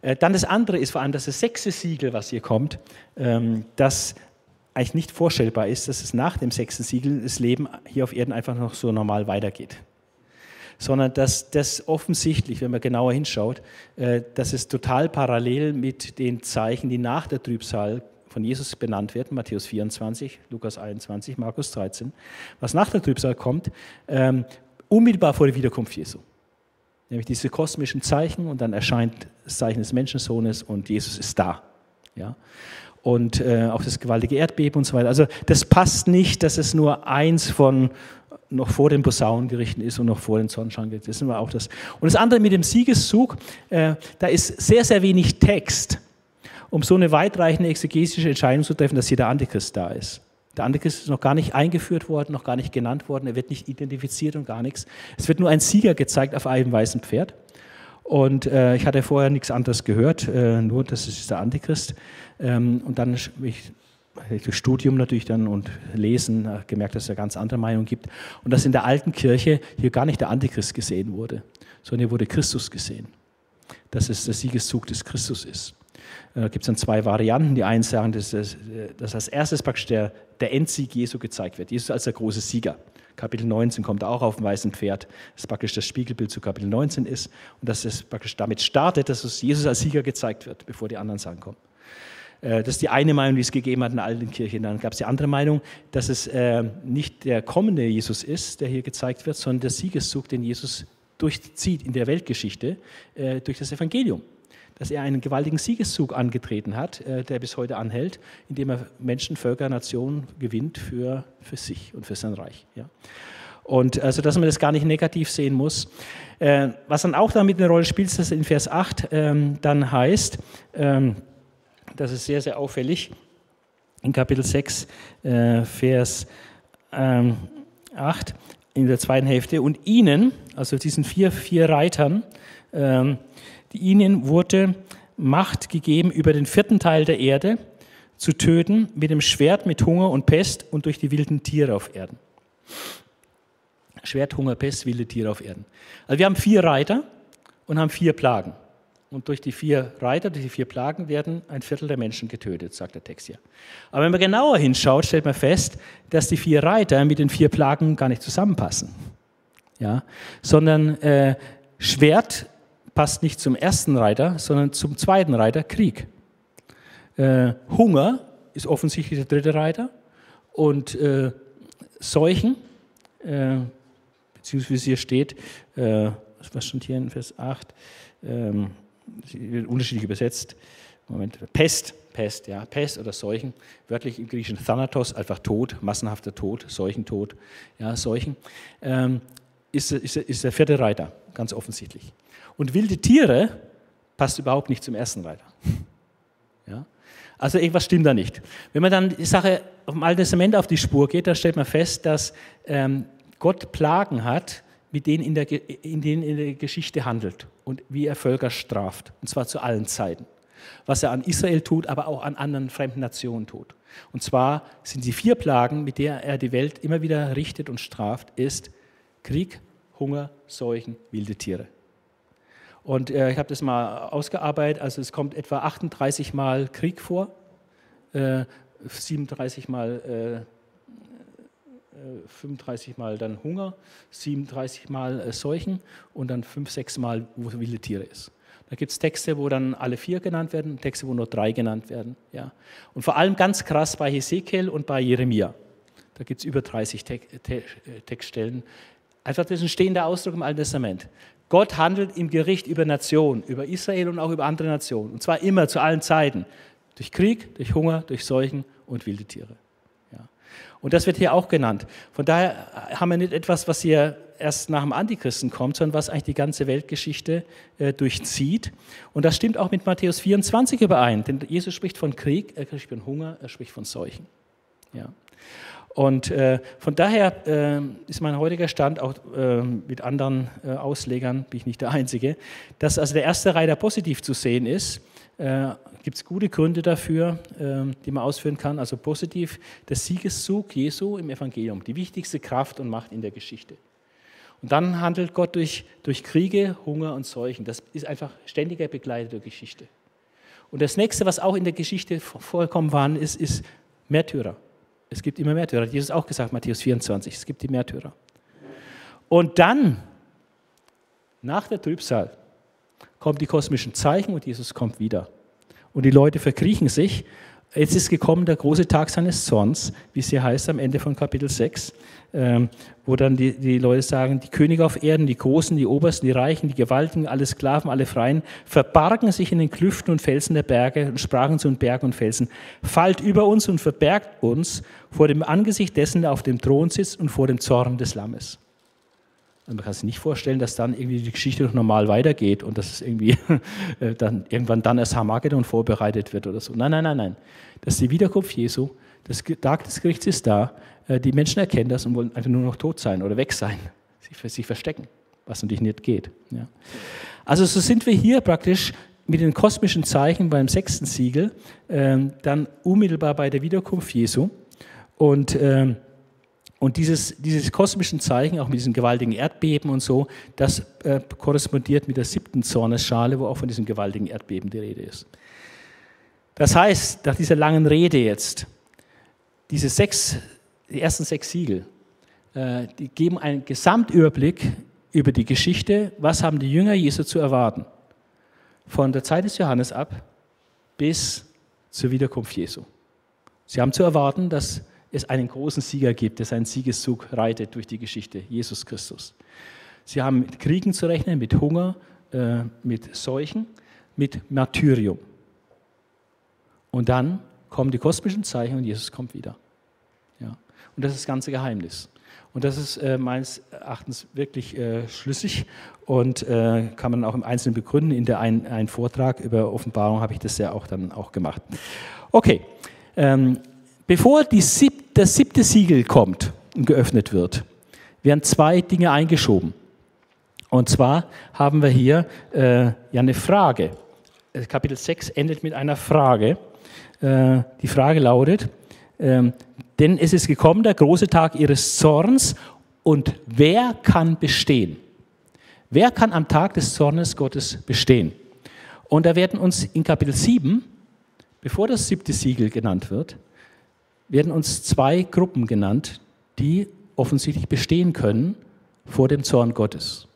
Äh, dann das andere ist vor allem, dass das sechste Siegel, was hier kommt, ähm, das eigentlich nicht vorstellbar ist, dass es nach dem sechsten Siegel das Leben hier auf Erden einfach noch so normal weitergeht. Sondern dass das offensichtlich, wenn man genauer hinschaut, äh, dass es total parallel mit den Zeichen, die nach der Trübsal von Jesus benannt werden, Matthäus 24, Lukas 21, Markus 13, was nach der Trübsal kommt, ähm, unmittelbar vor der Wiederkunft Jesu. Nämlich diese kosmischen Zeichen und dann erscheint das Zeichen des Menschensohnes und Jesus ist da. Ja? Und äh, auch das gewaltige Erdbeben und so weiter. Also das passt nicht, dass es nur eins von noch vor den Posaunengerichten ist und noch vor den Sonnenscheingerichten. Das ist auch das. Und das andere mit dem Siegeszug, äh, da ist sehr, sehr wenig Text, um so eine weitreichende exegetische Entscheidung zu treffen, dass hier der Antichrist da ist. Der Antichrist ist noch gar nicht eingeführt worden, noch gar nicht genannt worden, er wird nicht identifiziert und gar nichts. Es wird nur ein Sieger gezeigt auf einem weißen Pferd. Und äh, ich hatte vorher nichts anderes gehört, äh, nur das ist der Antichrist. Ähm, und dann ich, durch Studium natürlich dann und Lesen äh, gemerkt, dass es eine ganz andere Meinung gibt. Und dass in der alten Kirche hier gar nicht der Antichrist gesehen wurde, sondern hier wurde Christus gesehen. Dass es der Siegeszug des Christus ist. Da äh, gibt es dann zwei Varianten. Die einen sagen, dass, das, dass als erstes praktisch der, der Endsieg Jesu gezeigt wird. Jesus als der große Sieger. Kapitel 19 kommt auch auf dem weißen Pferd, das praktisch das Spiegelbild zu Kapitel 19 ist und dass es praktisch damit startet, dass Jesus als Sieger gezeigt wird, bevor die anderen Sachen kommen. Äh, das ist die eine Meinung, die es gegeben hat in der alten Kirche. Dann gab es die andere Meinung, dass es äh, nicht der kommende Jesus ist, der hier gezeigt wird, sondern der Siegeszug, den Jesus durchzieht in der Weltgeschichte äh, durch das Evangelium. Dass er einen gewaltigen Siegeszug angetreten hat, der bis heute anhält, indem er Menschen, Völker, Nationen gewinnt für, für sich und für sein Reich. Ja. Und also, dass man das gar nicht negativ sehen muss. was dann auch damit eine Rolle spielt, ist, dass in Vers 8 ähm, dann heißt, ähm, das ist sehr, sehr auffällig. In Kapitel 6, äh, Vers ähm, 8, in der zweiten Hälfte. Und ihnen, also diesen vier, vier Reitern, ähm, die ihnen wurde Macht gegeben, über den vierten Teil der Erde zu töten, mit dem Schwert, mit Hunger und Pest und durch die wilden Tiere auf Erden. Schwert, Hunger, Pest, wilde Tiere auf Erden. Also wir haben vier Reiter und haben vier Plagen. Und durch die vier Reiter, durch die vier Plagen werden ein Viertel der Menschen getötet, sagt der Text hier. Aber wenn man genauer hinschaut, stellt man fest, dass die vier Reiter mit den vier Plagen gar nicht zusammenpassen. Ja? Sondern äh, Schwert passt nicht zum ersten Reiter, sondern zum zweiten Reiter, Krieg. Äh, Hunger ist offensichtlich der dritte Reiter. Und äh, Seuchen, äh, beziehungsweise hier steht, äh, was stand hier in Vers 8, ähm, unterschiedlich übersetzt. Moment, Pest, Pest, ja, Pest oder Seuchen, wörtlich im Griechischen Thanatos, einfach Tod, massenhafter Tod, Seuchentod, ja, Seuchen, ähm, ist, ist, ist der vierte Reiter, ganz offensichtlich. Und wilde Tiere passt überhaupt nicht zum ersten Reiter. Ja? Also irgendwas stimmt da nicht. Wenn man dann die Sache vom Alten Testament auf die Spur geht, dann stellt man fest, dass ähm, Gott Plagen hat, mit denen in, der, in denen in der Geschichte handelt und wie er Völker straft, und zwar zu allen Zeiten. Was er an Israel tut, aber auch an anderen fremden Nationen tut. Und zwar sind die vier Plagen, mit der er die Welt immer wieder richtet und straft, ist Krieg, Hunger, Seuchen, wilde Tiere. Und äh, ich habe das mal ausgearbeitet, also es kommt etwa 38 Mal Krieg vor, äh, 37 Mal äh, 35 Mal dann Hunger, 37 Mal äh, Seuchen und dann 5, 6 Mal, wo wilde Tiere ist. Da gibt es Texte, wo dann alle vier genannt werden, Texte, wo nur drei genannt werden. Ja. Und vor allem ganz krass bei Hesekiel und bei Jeremia. Da gibt es über 30 Te Te Textstellen. Einfach das ist ein stehender Ausdruck im Alten Testament. Gott handelt im Gericht über Nationen, über Israel und auch über andere Nationen. Und zwar immer, zu allen Zeiten. Durch Krieg, durch Hunger, durch Seuchen und wilde Tiere. Ja. Und das wird hier auch genannt. Von daher haben wir nicht etwas, was hier erst nach dem Antichristen kommt, sondern was eigentlich die ganze Weltgeschichte äh, durchzieht. Und das stimmt auch mit Matthäus 24 überein, denn Jesus spricht von Krieg, er spricht von Hunger, er spricht von Seuchen. Ja. Und äh, von daher äh, ist mein heutiger Stand auch äh, mit anderen äh, Auslegern, bin ich nicht der Einzige, dass also der erste Reiter positiv zu sehen ist. Äh, Gibt es gute Gründe dafür, äh, die man ausführen kann. Also positiv der Siegeszug Jesu im Evangelium, die wichtigste Kraft und Macht in der Geschichte. Und dann handelt Gott durch, durch Kriege, Hunger und Seuchen. Das ist einfach ständiger Begleiter der Geschichte. Und das nächste, was auch in der Geschichte vorkommen war, ist, ist Märtyrer. Es gibt immer Märtyrer. Hat Jesus auch gesagt, Matthäus 24, es gibt die Märtyrer. Und dann, nach der Trübsal, kommen die kosmischen Zeichen und Jesus kommt wieder. Und die Leute verkriechen sich Jetzt ist gekommen der große Tag seines Zorns, wie es hier heißt am Ende von Kapitel 6, ähm, wo dann die, die Leute sagen, die Könige auf Erden, die Großen, die Obersten, die Reichen, die Gewaltigen, alle Sklaven, alle Freien, verbargen sich in den Klüften und Felsen der Berge und sprachen zu den Bergen und Felsen, fallt über uns und verbergt uns vor dem Angesicht dessen, der auf dem Thron sitzt und vor dem Zorn des Lammes. Und man kann sich nicht vorstellen, dass dann irgendwie die Geschichte noch normal weitergeht und dass es irgendwie äh, dann irgendwann dann erst Hamagedon vorbereitet wird oder so. Nein, nein, nein, nein. Das ist die Wiederkunft Jesu. Das Tag des Gerichts ist da. Äh, die Menschen erkennen das und wollen einfach nur noch tot sein oder weg sein, sich, sich verstecken, was natürlich nicht geht. Ja. Also so sind wir hier praktisch mit den kosmischen Zeichen beim sechsten Siegel, ähm, dann unmittelbar bei der Wiederkunft Jesu. Und ähm, und dieses, dieses kosmischen Zeichen, auch mit diesen gewaltigen Erdbeben und so, das äh, korrespondiert mit der siebten Zornesschale, wo auch von diesem gewaltigen Erdbeben die Rede ist. Das heißt, nach dieser langen Rede jetzt, diese sechs, die ersten sechs Siegel, äh, die geben einen Gesamtüberblick über die Geschichte, was haben die Jünger Jesu zu erwarten. Von der Zeit des Johannes ab bis zur Wiederkunft Jesu. Sie haben zu erwarten, dass es einen großen Sieger gibt, der seinen Siegeszug reitet durch die Geschichte, Jesus Christus. Sie haben mit Kriegen zu rechnen, mit Hunger, äh, mit Seuchen, mit Martyrium. Und dann kommen die kosmischen Zeichen und Jesus kommt wieder. Ja. Und das ist das ganze Geheimnis. Und das ist äh, meines Erachtens wirklich äh, schlüssig und äh, kann man auch im Einzelnen begründen. In der einen, einen Vortrag über Offenbarung habe ich das ja auch dann auch gemacht. Okay, ähm, Bevor sieb, das siebte Siegel kommt und geöffnet wird, werden zwei Dinge eingeschoben. Und zwar haben wir hier äh, ja eine Frage. Äh, Kapitel 6 endet mit einer Frage. Äh, die Frage lautet, äh, denn es ist gekommen der große Tag ihres Zorns und wer kann bestehen? Wer kann am Tag des Zornes Gottes bestehen? Und da werden uns in Kapitel 7, bevor das siebte Siegel genannt wird, werden uns zwei Gruppen genannt, die offensichtlich bestehen können vor dem Zorn Gottes.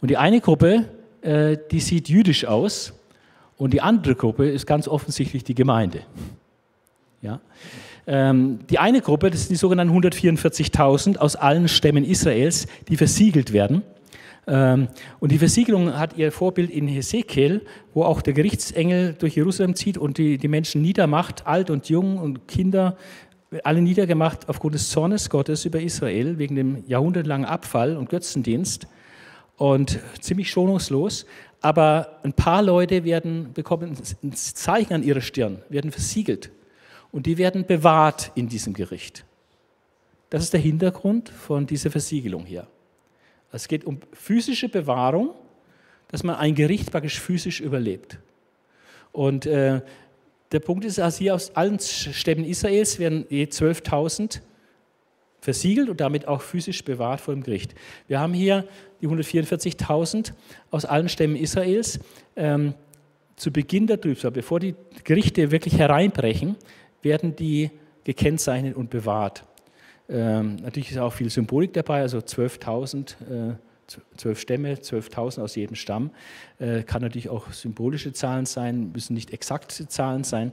Und die eine Gruppe, äh, die sieht jüdisch aus und die andere Gruppe ist ganz offensichtlich die Gemeinde. Ja? Ähm, die eine Gruppe, das sind die sogenannten 144.000 aus allen Stämmen Israels, die versiegelt werden. Ähm, und die Versiegelung hat ihr Vorbild in Hesekiel, wo auch der Gerichtsengel durch Jerusalem zieht und die, die Menschen niedermacht, alt und jung und Kinder, alle niedergemacht aufgrund des Zornes Gottes über Israel, wegen dem jahrhundertelangen Abfall und Götzendienst. Und ziemlich schonungslos. Aber ein paar Leute werden, bekommen ein Zeichen an ihrer Stirn, werden versiegelt. Und die werden bewahrt in diesem Gericht. Das ist der Hintergrund von dieser Versiegelung hier. Es geht um physische Bewahrung, dass man ein Gericht praktisch physisch überlebt. Und äh, der Punkt ist, dass hier aus allen Stämmen Israels werden je 12.000 versiegelt und damit auch physisch bewahrt vor dem Gericht. Wir haben hier die 144.000 aus allen Stämmen Israels. Ähm, zu Beginn der Trübsal, bevor die Gerichte wirklich hereinbrechen, werden die gekennzeichnet und bewahrt. Ähm, natürlich ist auch viel Symbolik dabei, also 12.000 äh, zwölf Stämme, 12.000 aus jedem Stamm. Äh, kann natürlich auch symbolische Zahlen sein, müssen nicht exakte Zahlen sein.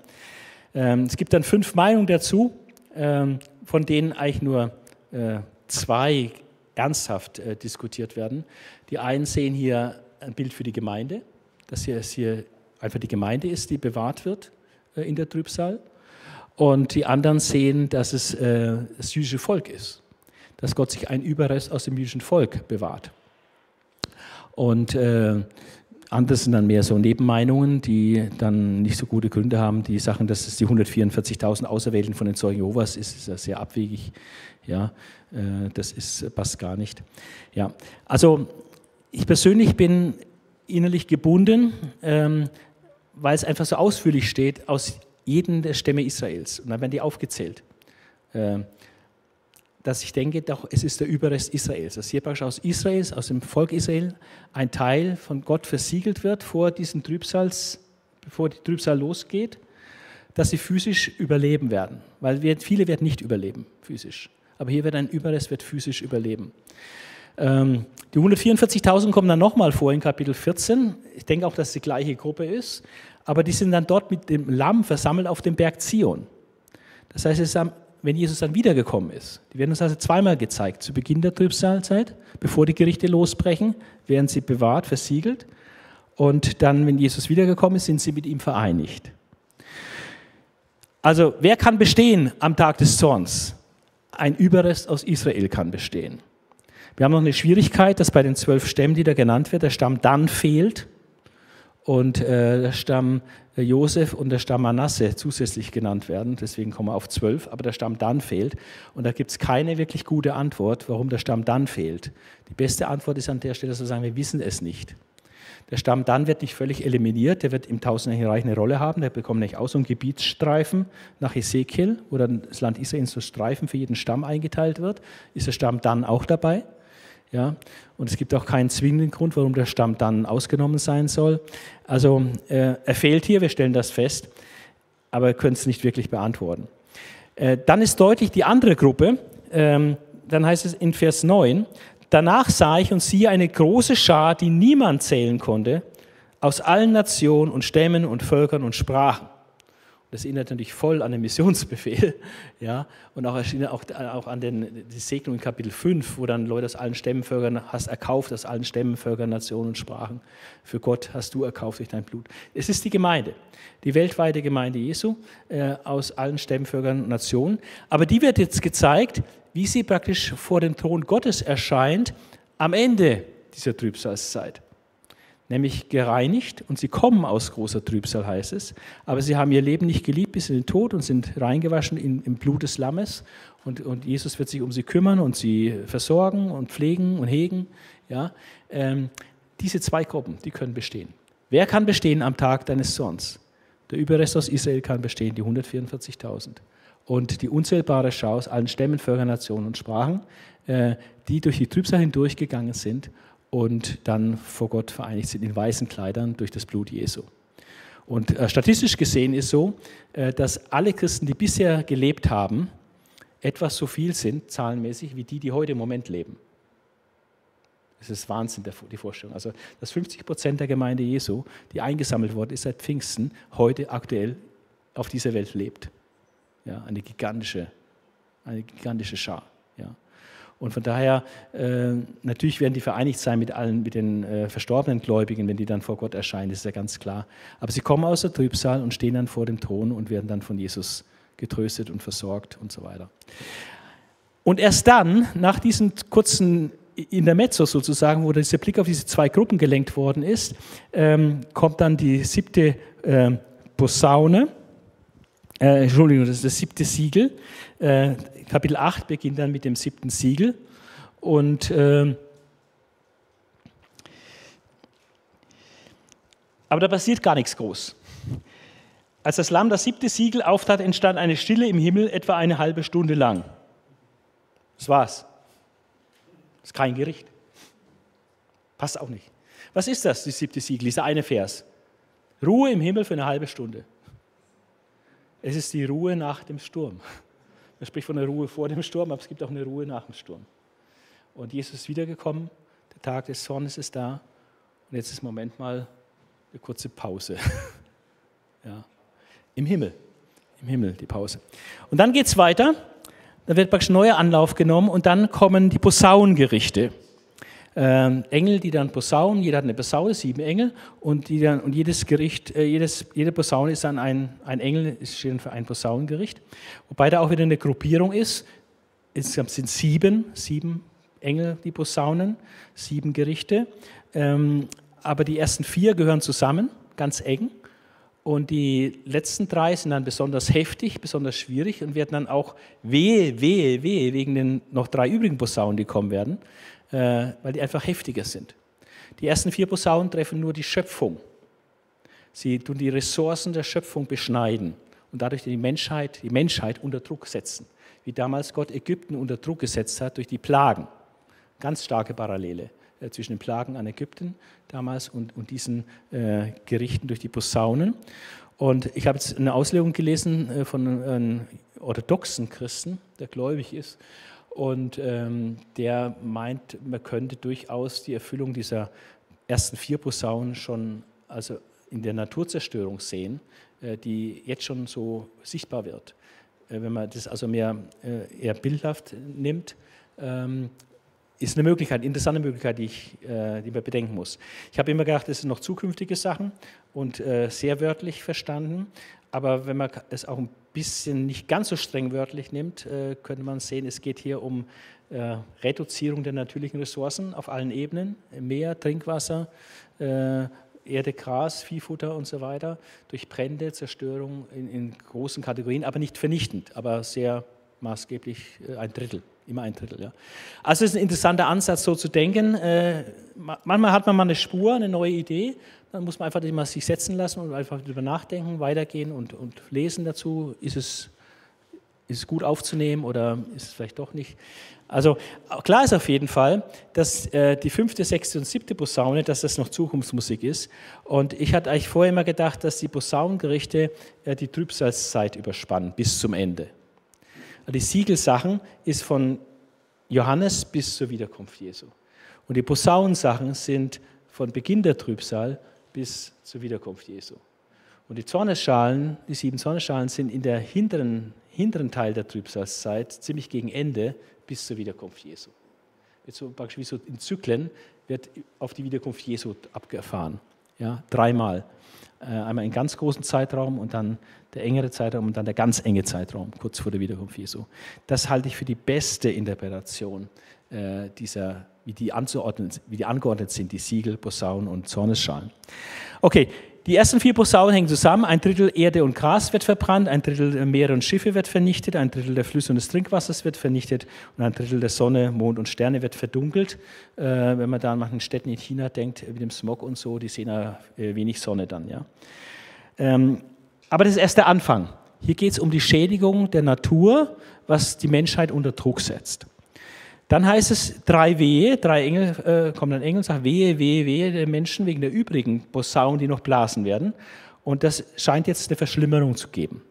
Ähm, es gibt dann fünf Meinungen dazu, ähm, von denen eigentlich nur äh, zwei ernsthaft äh, diskutiert werden. Die einen sehen hier ein Bild für die Gemeinde, dass hier, es hier einfach die Gemeinde ist, die bewahrt wird äh, in der Trübsal. Und die anderen sehen, dass es äh, das jüdische Volk ist, dass Gott sich einen Überrest aus dem jüdischen Volk bewahrt. Und äh, andere sind dann mehr so Nebenmeinungen, die dann nicht so gute Gründe haben. Die Sachen, dass es die 144.000 Auserwählten von den Zeugen Jehovas ist, ist ja sehr abwegig. Ja, äh, das ist, passt gar nicht. Ja, also ich persönlich bin innerlich gebunden, ähm, weil es einfach so ausführlich steht, aus jedem der Stämme Israels. Und dann werden die aufgezählt. Äh, dass ich denke, doch, es ist der Überrest Israels. Dass hier praktisch aus Israels, aus dem Volk Israel, ein Teil von Gott versiegelt wird vor diesen Trübsals, bevor die Trübsal losgeht, dass sie physisch überleben werden. Weil wir, viele werden nicht überleben, physisch. Aber hier wird ein Überrest wird physisch überleben. Ähm, die 144.000 kommen dann nochmal vor in Kapitel 14. Ich denke auch, dass es die gleiche Gruppe ist. Aber die sind dann dort mit dem Lamm versammelt auf dem Berg Zion. Das heißt, es ist wenn Jesus dann wiedergekommen ist. Die werden uns also zweimal gezeigt. Zu Beginn der Trübsalzeit, bevor die Gerichte losbrechen, werden sie bewahrt, versiegelt. Und dann, wenn Jesus wiedergekommen ist, sind sie mit ihm vereinigt. Also, wer kann bestehen am Tag des Zorns? Ein Überrest aus Israel kann bestehen. Wir haben noch eine Schwierigkeit, dass bei den zwölf Stämmen, die da genannt wird, der Stamm dann fehlt und äh, der Stamm Josef und der Stamm Manasse zusätzlich genannt werden. Deswegen kommen wir auf zwölf, aber der Stamm dann fehlt. Und da gibt es keine wirklich gute Antwort, warum der Stamm dann fehlt. Die beste Antwort ist an der Stelle zu sagen, wir wissen es nicht. Der Stamm dann wird nicht völlig eliminiert, der wird im Tausendjährigen Reich eine Rolle haben, der bekommt nicht auch so einen Gebietsstreifen nach Ezekiel, wo dann das Land Israel in so Streifen für jeden Stamm eingeteilt wird. Ist der Stamm dann auch dabei? Ja? Und es gibt auch keinen zwingenden Grund, warum der Stamm dann ausgenommen sein soll. Also äh, er fehlt hier, wir stellen das fest, aber können es nicht wirklich beantworten. Äh, dann ist deutlich die andere Gruppe, ähm, dann heißt es in Vers 9, danach sah ich und siehe eine große Schar, die niemand zählen konnte, aus allen Nationen und Stämmen und Völkern und Sprachen. Das erinnert natürlich voll an den Missionsbefehl ja, und auch, auch, auch an den, die Segnung in Kapitel 5, wo dann Leute aus allen Stämmenvölkern hast erkauft, aus allen Stämmenvölkern, Nationen und Sprachen. Für Gott hast du erkauft durch dein Blut. Es ist die Gemeinde, die weltweite Gemeinde Jesu äh, aus allen Stämmenvölkern und Nationen. Aber die wird jetzt gezeigt, wie sie praktisch vor dem Thron Gottes erscheint am Ende dieser Trübsalzeit nämlich gereinigt und sie kommen aus großer Trübsal, heißt es, aber sie haben ihr Leben nicht geliebt bis in den Tod und sind reingewaschen in, im Blut des Lammes und, und, Jesus wird sich um sie kümmern und sie versorgen und pflegen und hegen. Ja? Ähm, diese zwei Gruppen, die können bestehen. Wer kann bestehen am Tag deines Zorns? Der Überrest aus Israel kann bestehen, die 144.000. Und die unzählbare Schau aus allen Stämmen, Völkern, Nationen und Sprachen, äh, die durch die Trübsal hindurchgegangen sind und dann vor Gott vereinigt sind in weißen Kleidern durch das Blut Jesu. Und äh, statistisch gesehen ist so, äh, dass alle Christen, die bisher gelebt haben, etwas so viel sind, zahlenmäßig, wie die, die heute im Moment leben. Das ist Wahnsinn, die Vorstellung. Also, dass 50 Prozent der Gemeinde Jesu, die eingesammelt worden ist seit Pfingsten, heute aktuell auf dieser Welt lebt. Ja, eine gigantische, eine gigantische Schar. Ja. Und von daher, äh, natürlich werden die vereinigt sein mit allen, mit den äh, verstorbenen Gläubigen, wenn die dann vor Gott erscheinen, das ist ja ganz klar. Aber sie kommen aus der Trübsal und stehen dann vor dem Thron und werden dann von Jesus getröstet und versorgt und so weiter. Und erst dann, nach diesem kurzen Intermezzo sozusagen, wo dieser Blick auf diese zwei Gruppen gelenkt worden ist, ähm, kommt dann die siebte äh, Posaune, äh, Entschuldigung, das ist das siebte Siegel. Äh, Kapitel 8 beginnt dann mit dem siebten Siegel. Und äh, aber da passiert gar nichts groß. Als das Lamm das siebte Siegel auftat, entstand eine Stille im Himmel etwa eine halbe Stunde lang. Das war's. Das ist kein Gericht. Passt auch nicht. Was ist das, das siebte Siegel, dieser eine Vers? Ruhe im Himmel für eine halbe Stunde. Es ist die Ruhe nach dem Sturm. Man spricht von der Ruhe vor dem Sturm, aber es gibt auch eine Ruhe nach dem Sturm. Und Jesus ist wiedergekommen, der Tag des Zornes ist da. Und jetzt ist im Moment mal eine kurze Pause. ja. Im Himmel. Im Himmel die Pause. Und dann geht es weiter. Da wird praktisch neuer Anlauf genommen und dann kommen die Posaunengerichte. Ähm, Engel, die dann posaunen, jeder hat eine Posaune, sieben Engel, und, die dann, und jedes Gericht, äh, jedes, jede Posaune ist dann ein, ein Engel, ist steht für ein Posaunengericht. Wobei da auch wieder eine Gruppierung ist. Insgesamt sind sieben, sieben Engel, die Posaunen, sieben Gerichte. Ähm, aber die ersten vier gehören zusammen, ganz eng. Und die letzten drei sind dann besonders heftig, besonders schwierig und werden dann auch wehe, wehe, wehe wegen den noch drei übrigen Posaunen, die kommen werden, weil die einfach heftiger sind. Die ersten vier Posaunen treffen nur die Schöpfung. Sie tun die Ressourcen der Schöpfung beschneiden und dadurch die Menschheit, die Menschheit unter Druck setzen. Wie damals Gott Ägypten unter Druck gesetzt hat durch die Plagen. Ganz starke Parallele. Äh, zwischen den Plagen an Ägypten damals und, und diesen äh, Gerichten durch die Posaunen. Und ich habe jetzt eine Auslegung gelesen äh, von einem orthodoxen Christen, der gläubig ist. Und ähm, der meint, man könnte durchaus die Erfüllung dieser ersten vier Posaunen schon also in der Naturzerstörung sehen, äh, die jetzt schon so sichtbar wird. Äh, wenn man das also mehr äh, eher bildhaft nimmt, ähm, ist eine Möglichkeit, eine interessante Möglichkeit, die, ich, äh, die man bedenken muss. Ich habe immer gedacht, das sind noch zukünftige Sachen und äh, sehr wörtlich verstanden. Aber wenn man es auch ein bisschen nicht ganz so streng wörtlich nimmt, äh, könnte man sehen, es geht hier um äh, Reduzierung der natürlichen Ressourcen auf allen Ebenen, Meer, Trinkwasser, äh, Erde, Gras, Viehfutter und so weiter, durch Brände, Zerstörung in, in großen Kategorien, aber nicht vernichtend, aber sehr maßgeblich ein Drittel immer ein Drittel. Ja. Also es ist ein interessanter Ansatz, so zu denken. Manchmal hat man mal eine Spur, eine neue Idee, dann muss man einfach mal sich setzen lassen und einfach darüber nachdenken, weitergehen und, und lesen dazu. Ist es, ist es gut aufzunehmen oder ist es vielleicht doch nicht? Also klar ist auf jeden Fall, dass äh, die fünfte, sechste und siebte Posaune, dass das noch Zukunftsmusik ist. Und ich hatte eigentlich vorher immer gedacht, dass die Posaunengerichte äh, die Trübsalzeit überspannen bis zum Ende. Die Siegelsachen ist von Johannes bis zur Wiederkunft Jesu. Und die Posaunensachen sind von Beginn der Trübsal bis zur Wiederkunft Jesu. Und die Zornesschalen, die sieben Zornesschalen sind in der hinteren, hinteren Teil der Trübsalzeit, ziemlich gegen Ende, bis zur Wiederkunft Jesu. Jetzt so praktisch wie so in Zyklen wird auf die Wiederkunft Jesu abgefahren. Ja, dreimal. Äh, einmal in ganz großen Zeitraum und dann der engere Zeitraum und dann der ganz enge Zeitraum, kurz vor der Wiederkunft Jesu. Das halte ich für die beste Interpretation äh, dieser, wie die, anzuordnen, wie die angeordnet sind, die Siegel, Posaunen und Zornesschalen. Okay, die ersten vier Posaunen hängen zusammen. Ein Drittel Erde und Gras wird verbrannt, ein Drittel Meere und Schiffe wird vernichtet, ein Drittel der Flüsse und des Trinkwassers wird vernichtet und ein Drittel der Sonne, Mond und Sterne wird verdunkelt. Äh, wenn man da an manchen Städten in China denkt, wie dem Smog und so, die sehen ja äh, wenig Sonne dann. Ja. Ähm, aber das ist erst der Anfang. Hier geht es um die Schädigung der Natur, was die Menschheit unter Druck setzt. Dann heißt es drei Wehe, drei Engel, äh, kommen dann Engel und sagen Wehe, Wehe, Wehe der Menschen wegen der übrigen Posaunen, die noch blasen werden. Und das scheint jetzt eine Verschlimmerung zu geben.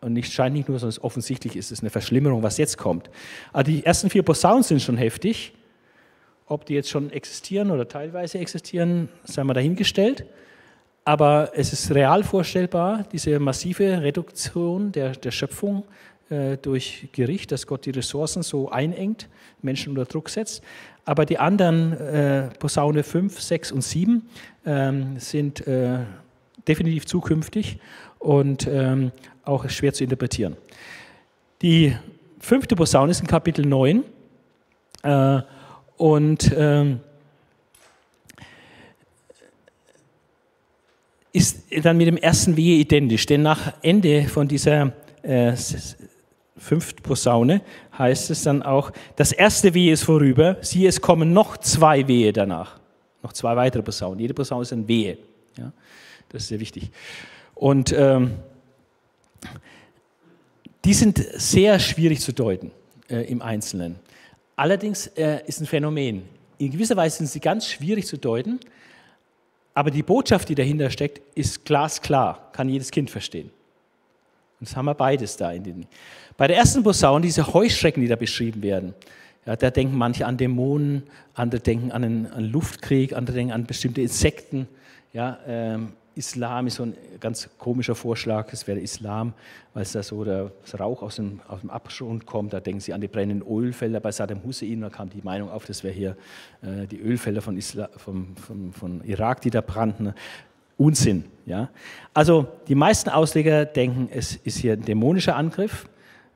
Und nicht scheint nicht nur, sondern offensichtlich ist es eine Verschlimmerung, was jetzt kommt. Also die ersten vier Posaunen sind schon heftig. Ob die jetzt schon existieren oder teilweise existieren, sei mal dahingestellt. Aber es ist real vorstellbar, diese massive Reduktion der, der Schöpfung durch Gericht, dass Gott die Ressourcen so einengt, Menschen unter Druck setzt. Aber die anderen, äh, Posaune 5, 6 und 7, ähm, sind äh, definitiv zukünftig und ähm, auch schwer zu interpretieren. Die fünfte Posaune ist in Kapitel 9 äh, und ähm, ist dann mit dem ersten Wehe identisch, denn nach Ende von dieser fünften Posaune heißt es dann auch, das erste Wehe ist vorüber, siehe, es kommen noch zwei Wehe danach. Noch zwei weitere Posaunen. Jede Posaune ist ein Wehe. Ja, das ist sehr wichtig. Und ähm, die sind sehr schwierig zu deuten äh, im Einzelnen. Allerdings äh, ist ein Phänomen. In gewisser Weise sind sie ganz schwierig zu deuten, aber die Botschaft, die dahinter steckt, ist glasklar, kann jedes Kind verstehen. Und das haben wir beides da in den. Bei der ersten Posaune, diese Heuschrecken, die da beschrieben werden, Ja, da denken manche an Dämonen, andere denken an einen, Luftkrieg, andere denken an bestimmte Insekten. Ja, ähm, Islam ist so ein ganz komischer Vorschlag, es wäre Islam, weil es da so der Rauch aus dem, aus dem Abgrund kommt. Da denken sie an die brennenden Ölfelder bei Saddam Hussein. Da kam die Meinung auf, das wäre hier äh, die Ölfelder von, Isla, von, von, von, Irak, die da brannten. Unsinn. Ja? Also die meisten Ausleger denken, es ist hier ein dämonischer Angriff.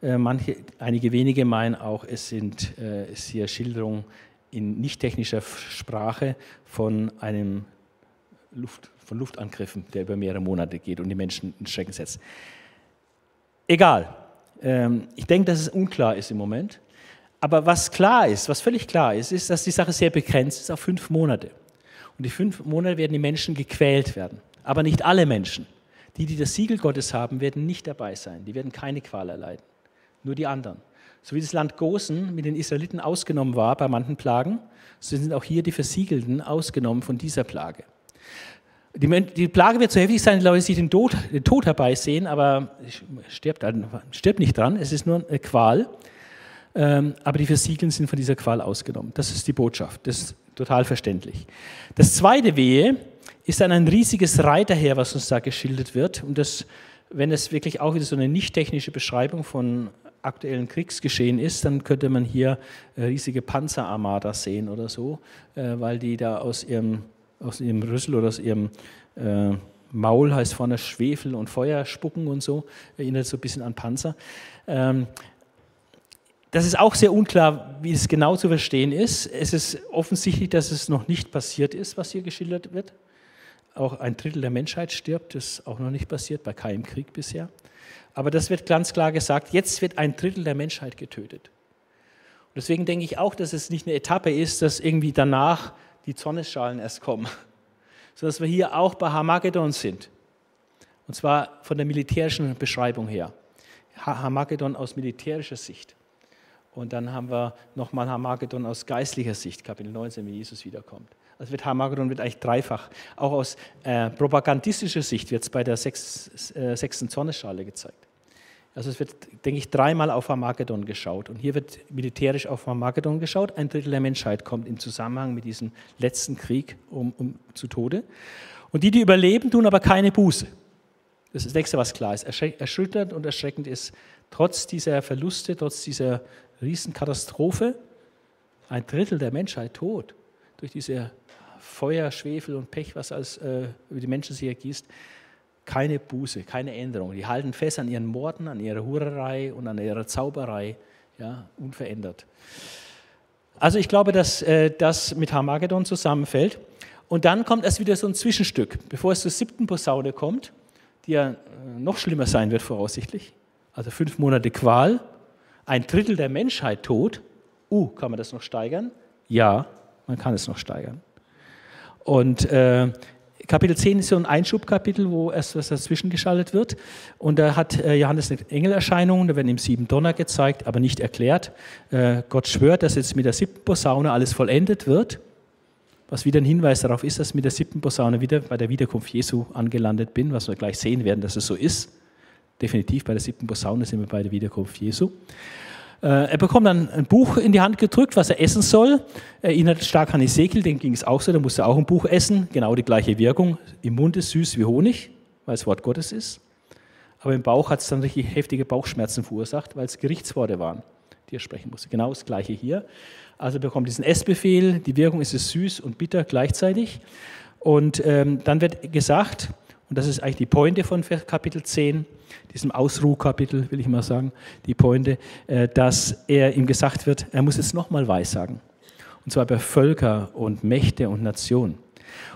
Äh, manche, einige wenige meinen auch, es sind äh, es hier Schilderungen in nicht technischer Sprache von einem Luft, von Luftangriffen, der über mehrere Monate geht und die Menschen in Schrecken setzt. Egal. Ähm, ich denke, dass es unklar ist im Moment. Aber was klar ist, was völlig klar ist, ist, dass die Sache sehr begrenzt ist auf fünf Monate. Und die fünf Monate werden die Menschen gequält werden. Aber nicht alle Menschen. Die, die das Siegel Gottes haben, werden nicht dabei sein. Die werden keine Qual erleiden. Nur die anderen. So wie das Land Gosen mit den Israeliten ausgenommen war bei manchen Plagen, so sind auch hier die Versiegelten ausgenommen von dieser Plage. Die, Plage wird so heftig sein, dass Leute sich den Tod, den Tod herbeisehen, aber stirbt, stirbt nicht dran, es ist nur eine Qual. Ähm, aber die Versiegeln sind von dieser Qual ausgenommen. Das ist die Botschaft, das ist total verständlich. Das zweite Wehe ist dann ein riesiges Reiterheer, was uns da geschildert wird. Und das, wenn es wirklich auch wieder so eine nicht technische Beschreibung von aktuellen Kriegsgeschehen ist, dann könnte man hier äh, riesige Panzerarmada sehen oder so, äh, weil die da aus ihrem aus ihrem Rüssel oder aus ihrem äh, Maul heißt vorne Schwefel und Feuer spucken und so, erinnert so ein bisschen an Panzer. Ähm, das ist auch sehr unklar, wie es genau zu verstehen ist. Es ist offensichtlich, dass es noch nicht passiert ist, was hier geschildert wird. Auch ein Drittel der Menschheit stirbt, das ist auch noch nicht passiert, bei keinem Krieg bisher. Aber das wird ganz klar gesagt, jetzt wird ein Drittel der Menschheit getötet. Und deswegen denke ich auch, dass es nicht eine Etappe ist, dass irgendwie danach die Zornesschalen erst kommen, sodass wir hier auch bei Hamagedon sind. Und zwar von der militärischen Beschreibung her. Hamagedon aus militärischer Sicht. Und dann haben wir nochmal Hamagedon aus geistlicher Sicht, Kapitel 19, wie Jesus wiederkommt. Also wird Hamagedon wird eigentlich dreifach. Auch aus äh, propagandistischer Sicht wird es bei der sechs, äh, sechsten Zornesschale gezeigt. Also es wird, denke ich, dreimal auf Armageddon geschaut. Und hier wird militärisch auf Armageddon geschaut. Ein Drittel der Menschheit kommt im Zusammenhang mit diesem letzten Krieg um, um, zu Tode. Und die, die überleben, tun aber keine Buße. Das ist das nächste, was klar ist. Erschütternd und erschreckend ist, trotz dieser Verluste, trotz dieser Riesenkatastrophe, ein Drittel der Menschheit tot. Durch diese Feuer, Schwefel und Pech, was als äh, über die Menschen sich ergießt keine Buße, keine Änderung. Die halten fest an ihren Morden, an ihrer Hurerei und an ihrer Zauberei, ja, unverändert. Also ich glaube, dass äh, das mit Harmagedon zusammenfällt. Und dann kommt erst wieder so ein Zwischenstück, bevor es zur siebten Posaune kommt, die ja äh, noch schlimmer sein wird voraussichtlich. Also fünf Monate Qual, ein Drittel der Menschheit tot. Uh, kann man das noch steigern? Ja, man kann es noch steigern. Und äh, Kapitel 10 ist so ein Einschubkapitel, wo erst was dazwischen geschaltet wird. Und da hat äh, Johannes eine Engelerscheinung, da werden ihm sieben Donner gezeigt, aber nicht erklärt. Äh, Gott schwört, dass jetzt mit der siebten Posaune alles vollendet wird. Was wieder ein Hinweis darauf ist, dass mit der siebten Posaune wieder bei der Wiederkunft Jesu angelandet bin, was wir gleich sehen werden, dass es so ist. Definitiv bei der siebten Posaune sind wir bei der Wiederkunft Jesu. Äh, er bekommt dann ein Buch in die Hand gedrückt, was er essen soll. Er erinnert stark an Ezekiel, dem ging es auch so, der musste auch ein Buch essen. Genau die gleiche Wirkung. Im Mund ist süß wie Honig, weil es Wort Gottes ist. Aber im Bauch hat es dann richtig heftige Bauchschmerzen verursacht, weil es Gerichtsworte waren, die er sprechen musste. Genau das gleiche hier. Also er bekommt diesen Essbefehl, die Wirkung ist es süß und bitter gleichzeitig. Und ähm, dann wird gesagt, und das ist eigentlich die Pointe von Kapitel 10, diesem Ausruhkapitel, will ich mal sagen, die Pointe, äh, dass er ihm gesagt wird, er muss es nochmal weissagen. Und zwar bei Völker und Mächte und Nationen.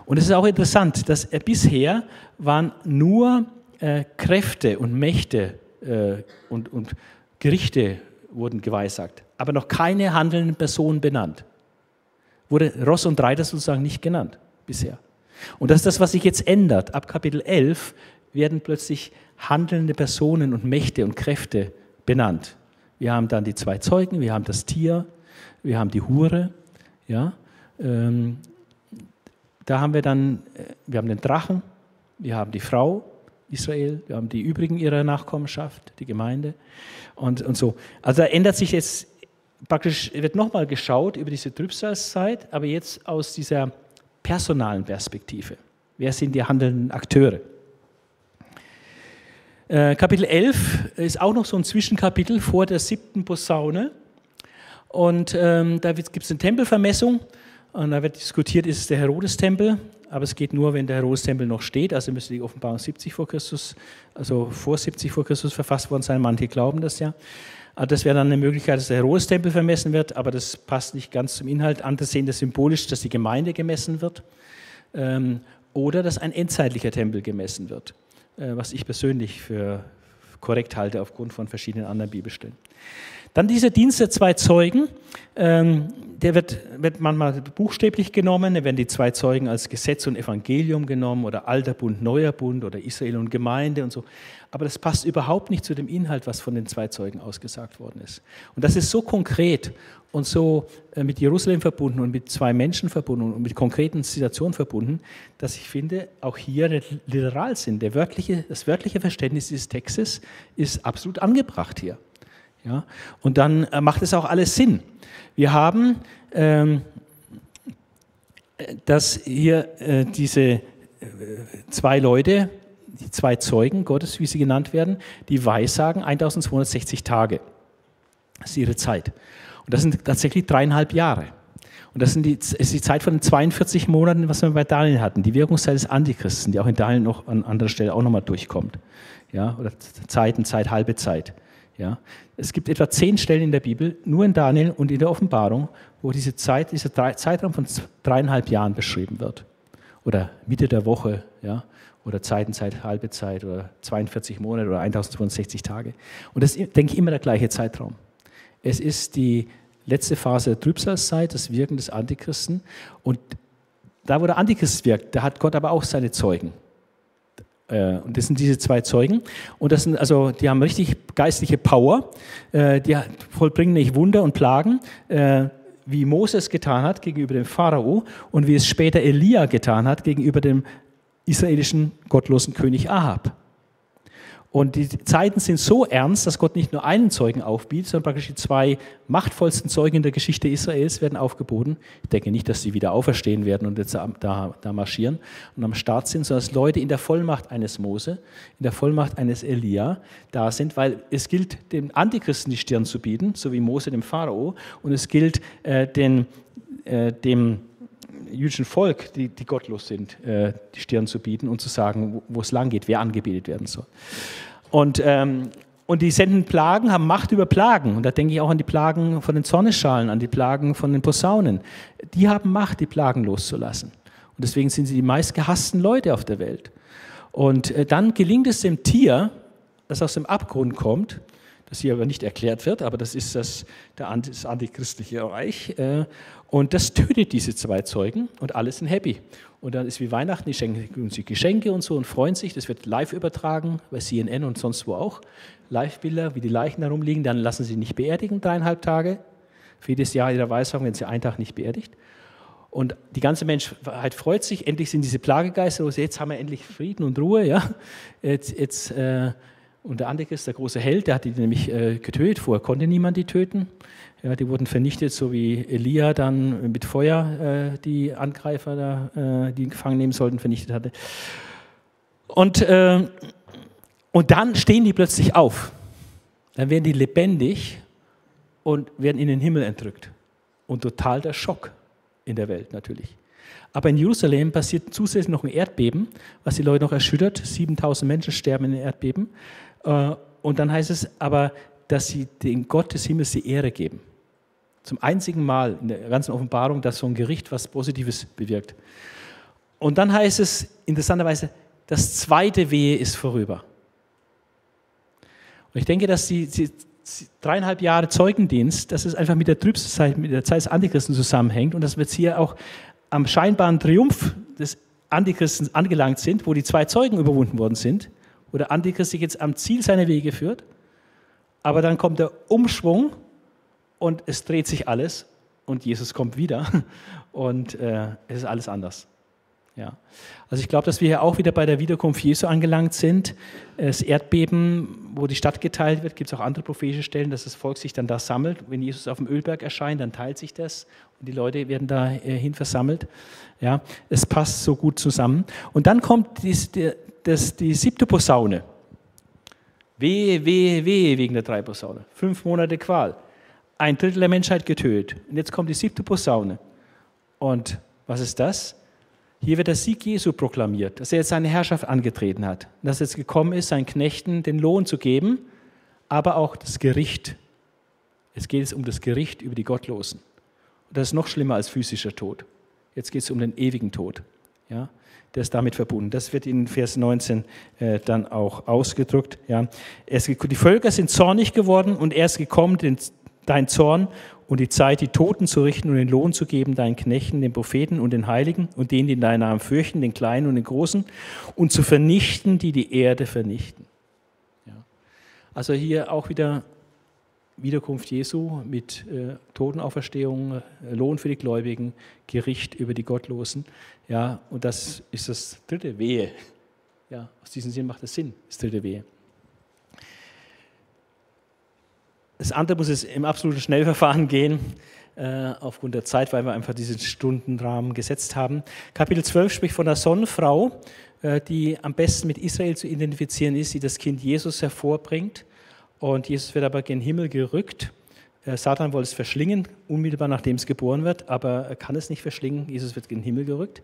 Und es ist auch interessant, dass er bisher waren nur äh, Kräfte und Mächte äh, und, und Gerichte wurden geweissagt, aber noch keine handelnden Personen benannt. Wurde Ross und Reiter sozusagen nicht genannt bisher. Und das ist das, was sich jetzt ändert. Ab Kapitel 11 werden plötzlich handelnde Personen und Mächte und Kräfte benannt. Wir haben dann die zwei Zeugen, wir haben das Tier, wir haben die Hure. Ja? Ähm, da haben wir dann, äh, wir haben den Drachen, wir haben die Frau Israel, wir haben die übrigen ihrer Nachkommenschaft, die Gemeinde und, und so. Also da ändert sich jetzt praktisch wird nochmal geschaut über diese Trübsalzeit, aber jetzt aus dieser personalen Perspektive. Wer sind die handelnden Akteure? Äh, Kapitel 11 ist auch noch so ein Zwischenkapitel vor der siebten Posaune. Und ähm, da gibt es eine Tempelvermessung und da wird diskutiert, ist es der Herodes-Tempel, aber es geht nur, wenn der Herodes-Tempel noch steht. Also müsste die Offenbarung 70 vor Christus, also vor 70 vor Christus verfasst worden sein. Manche glauben das ja. Aber das wäre dann eine Möglichkeit, dass der Herodes-Tempel vermessen wird, aber das passt nicht ganz zum Inhalt. Andere sehen das symbolisch, dass die Gemeinde gemessen wird ähm, oder dass ein endzeitlicher Tempel gemessen wird, was ich persönlich für korrekt halte aufgrund von verschiedenen anderen Bibelstellen. Dann dieser Dienst der zwei Zeugen, ähm, der wird, wird manchmal buchstäblich genommen, da werden die zwei Zeugen als Gesetz und Evangelium genommen oder alter Bund, neuer Bund oder Israel und Gemeinde und so. Aber das passt überhaupt nicht zu dem Inhalt, was von den zwei Zeugen ausgesagt worden ist. Und das ist so konkret und so äh, mit Jerusalem verbunden und mit zwei Menschen verbunden und mit konkreten Situationen verbunden, dass ich finde, auch hier der Literalsinn, der wörtliche, das wörtliche Verständnis dieses Textes ist absolut angebracht hier. Ja? Und dann äh, macht es auch alles Sinn. Wir haben ähm, dass hier äh, diese äh, zwei Leute, die zwei Zeugen Gottes, wie sie genannt werden, die weissagen 1260 Tage. Das ist ihre Zeit. Und das sind tatsächlich dreieinhalb Jahre. Und das, die, ist die Zeit von den 42 Monaten, was wir bei Daniel hatten. Die Wirkungszeit des Antichristen, die auch in Daniel noch an anderer Stelle auch nochmal durchkommt. Ja, oder Zeiten, Zeit, halbe Zeit. Ja? Es gibt etwa zehn Stellen in der Bibel, nur in Daniel und in der Offenbarung, wo diese Zeit, dieser Zeitraum von dreieinhalb Jahren beschrieben wird. Oder Mitte der Woche, ja? oder Zeitenzeit, halbe Zeit, oder 42 Monate oder 1062 Tage. Und das ist, denke ich, immer der gleiche Zeitraum. Es ist die letzte Phase der Trübsalzeit, das Wirken des Antichristen. Und da, wo der Antichrist wirkt, da hat Gott aber auch seine Zeugen. Äh, und das sind diese zwei Zeugen. Und das sind also, die haben richtig geistliche Power. Äh, die vollbringen nicht Wunder und Plagen, äh, wie Moses getan hat gegenüber dem Pharao und wie es später Elia getan hat gegenüber dem israelischen gottlosen König Ahab. Und die Zeiten sind so ernst, dass Gott nicht nur einen Zeugen aufbietet, sondern praktisch die zwei machtvollsten Zeugen in der Geschichte Israels werden aufgeboten. Ich denke nicht, dass sie wieder auferstehen werden und jetzt da, da marschieren und am Start sind, sondern dass Leute in der Vollmacht eines Mose, in der Vollmacht eines Elia da sind, weil es gilt, dem Antichristen die Stirn zu bieten, so wie Mose dem Pharao, und es gilt, äh, den, äh, dem jüdischen Volk, die, die gottlos sind, äh, die Stirn zu bieten und zu sagen, wo, es lang geht, wer angebetet werden soll. Und, ähm, und die senden Plagen, haben Macht über Plagen. Und da denke ich auch an die Plagen von den Zorneschalen, an die Plagen von den Posaunen. Die haben Macht, die Plagen loszulassen. Und deswegen sind sie die meistgehassten Leute auf der Welt. Und äh, dann gelingt es dem Tier, das aus dem Abgrund kommt, das hier aber nicht erklärt wird, aber das ist das, das antichristliche Reich. Äh, und das tötet diese zwei Zeugen und alle sind happy. Und dann ist wie Weihnachten, die schenken sich Geschenke und so und freuen sich. Das wird live übertragen, bei CNN und sonst wo auch. Live-Bilder, wie die Leichen da rumliegen. Dann lassen sie nicht beerdigen, dreieinhalb Tage. Für jedes Jahr ihrer Weissagung werden sie einen Tag nicht beerdigt. Und die ganze Menschheit freut sich, endlich sind diese Plagegeister, jetzt haben wir endlich Frieden und Ruhe. Ja? Jetzt, jetzt äh, und der Antichrist, der große Held, der hat die nämlich äh, getötet. Vorher konnte niemand die töten. Ja, die wurden vernichtet, so wie Elia dann mit Feuer äh, die Angreifer, da, äh, die gefangen nehmen sollten, vernichtet hatte. Und, äh, und dann stehen die plötzlich auf. Dann werden die lebendig und werden in den Himmel entrückt. Und total der Schock in der Welt natürlich. Aber in Jerusalem passiert zusätzlich noch ein Erdbeben, was die Leute noch erschüttert. 7000 Menschen sterben in den Erdbeben. Äh, und dann heißt es aber, dass sie den Gott des Himmels die Ehre geben. Zum einzigen Mal in der ganzen Offenbarung, dass so ein Gericht was Positives bewirkt. Und dann heißt es interessanterweise, das zweite Wehe ist vorüber. Und ich denke, dass die, die dreieinhalb Jahre Zeugendienst, dass es einfach mit der Trübsalzeit, mit der Zeit des Antichristen zusammenhängt und dass wir jetzt hier auch am scheinbaren Triumph des Antichristen angelangt sind, wo die zwei Zeugen überwunden worden sind, wo der Antichrist sich jetzt am Ziel seiner Wege führt, aber dann kommt der Umschwung und es dreht sich alles und Jesus kommt wieder und äh, es ist alles anders. Ja. Also ich glaube, dass wir hier auch wieder bei der Wiederkunft Jesu angelangt sind. Das Erdbeben, wo die Stadt geteilt wird, gibt es auch andere prophetische Stellen, dass das Volk sich dann da sammelt. Wenn Jesus auf dem Ölberg erscheint, dann teilt sich das und die Leute werden dahin äh, versammelt. Ja, es passt so gut zusammen. Und dann kommt dies, die, das, die siebte Posaune. Wehe, wehe, wehe wegen der drei Posaune. Fünf Monate Qual. Ein Drittel der Menschheit getötet. Und jetzt kommt die siebte Posaune. Und was ist das? Hier wird der Sieg Jesu proklamiert, dass er jetzt seine Herrschaft angetreten hat, dass er jetzt gekommen ist, seinen Knechten den Lohn zu geben, aber auch das Gericht. Es geht um das Gericht über die Gottlosen. Und das ist noch schlimmer als physischer Tod. Jetzt geht es um den ewigen Tod. Ja, der ist damit verbunden. Das wird in Vers 19 äh, dann auch ausgedrückt. Ja. Es, die Völker sind zornig geworden und er ist gekommen, den, dein Zorn und die Zeit, die Toten zu richten und den Lohn zu geben, deinen Knechten, den Propheten und den Heiligen und denen, die deinen Namen fürchten, den Kleinen und den Großen, und zu vernichten, die die Erde vernichten. Ja. Also hier auch wieder Wiederkunft Jesu mit äh, Totenauferstehung, äh, Lohn für die Gläubigen, Gericht über die Gottlosen. Ja, und das ist das dritte Wehe. Ja, aus diesem Sinn macht das Sinn, das dritte Wehe. Das andere muss es im absoluten Schnellverfahren gehen, äh, aufgrund der Zeit, weil wir einfach diesen Stundenrahmen gesetzt haben. Kapitel 12 spricht von der Sonnenfrau, äh, die am besten mit Israel zu identifizieren ist, die das Kind Jesus hervorbringt. Und Jesus wird aber gen Himmel gerückt. Äh, Satan wollte es verschlingen, unmittelbar nachdem es geboren wird, aber er kann es nicht verschlingen. Jesus wird gen Himmel gerückt.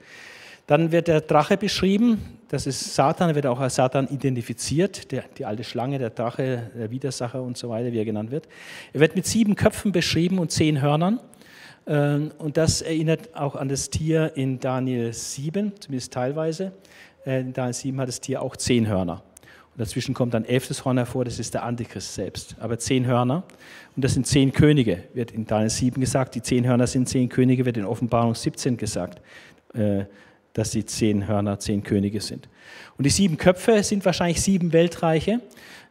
Dann wird der Drache beschrieben, das ist Satan, wird auch als Satan identifiziert, der, die alte Schlange, der Drache, der Widersacher und so weiter, wie er genannt wird. Er wird mit sieben Köpfen beschrieben und zehn Hörnern. Ähm, und das erinnert auch an das Tier in Daniel 7, zumindest teilweise. Äh, in Daniel 7 hat das Tier auch zehn Hörner. Dazwischen kommt ein elftes Horn hervor, das ist der Antichrist selbst. Aber zehn Hörner. Und das sind zehn Könige, wird in Daniel 7 gesagt. Die zehn Hörner sind zehn Könige, wird in Offenbarung 17 gesagt. Äh, dass die zehn Hörner zehn Könige sind. Und die sieben Köpfe sind wahrscheinlich sieben Weltreiche.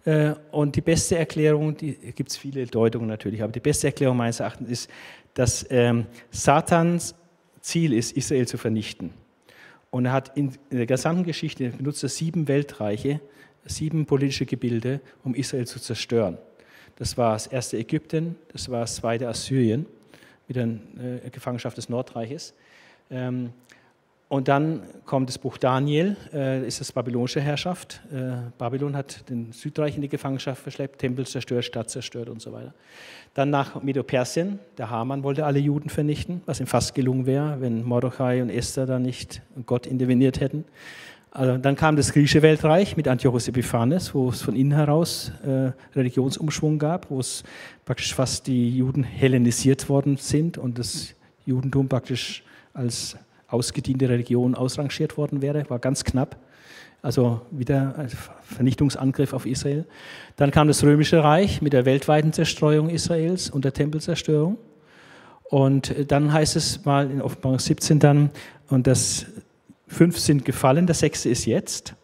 Äh, und die beste Erklärung, die gibt es viele Deutungen natürlich, aber die beste Erklärung meines Erachtens ist, dass ähm, Satans Ziel ist, Israel zu vernichten. Und er hat in der gesamten Geschichte benutzt er sieben Weltreiche, sieben politische Gebilde, um Israel zu zerstören. Das war das erste Ägypten, das war das zweite Assyrien, wieder eine äh, Gefangenschaft des Nordreiches. Ähm, und dann kommt das Buch Daniel, äh, ist das babylonische Herrschaft. Äh, Babylon hat den Südreich in die Gefangenschaft verschleppt, Tempel zerstört, Stadt zerstört und so weiter. Dann nach Medo-Persien, der Haman wollte alle Juden vernichten, was ihm fast gelungen wäre, wenn Mordechai und Esther da nicht Gott interveniert hätten. Also dann kam das griechische Weltreich mit Antiochus Epiphanes, wo es von innen heraus äh, Religionsumschwung gab, wo es praktisch fast die Juden hellenisiert worden sind und das Judentum praktisch als ausgediente Religion ausrangiert worden wäre, war ganz knapp. Also wieder ein Vernichtungsangriff auf Israel. Dann kam das Römische Reich mit der weltweiten Zerstreuung Israels und der Tempelzerstörung. Und dann heißt es mal in Offenbarung 17 dann, und das fünf sind gefallen, der sechste ist jetzt.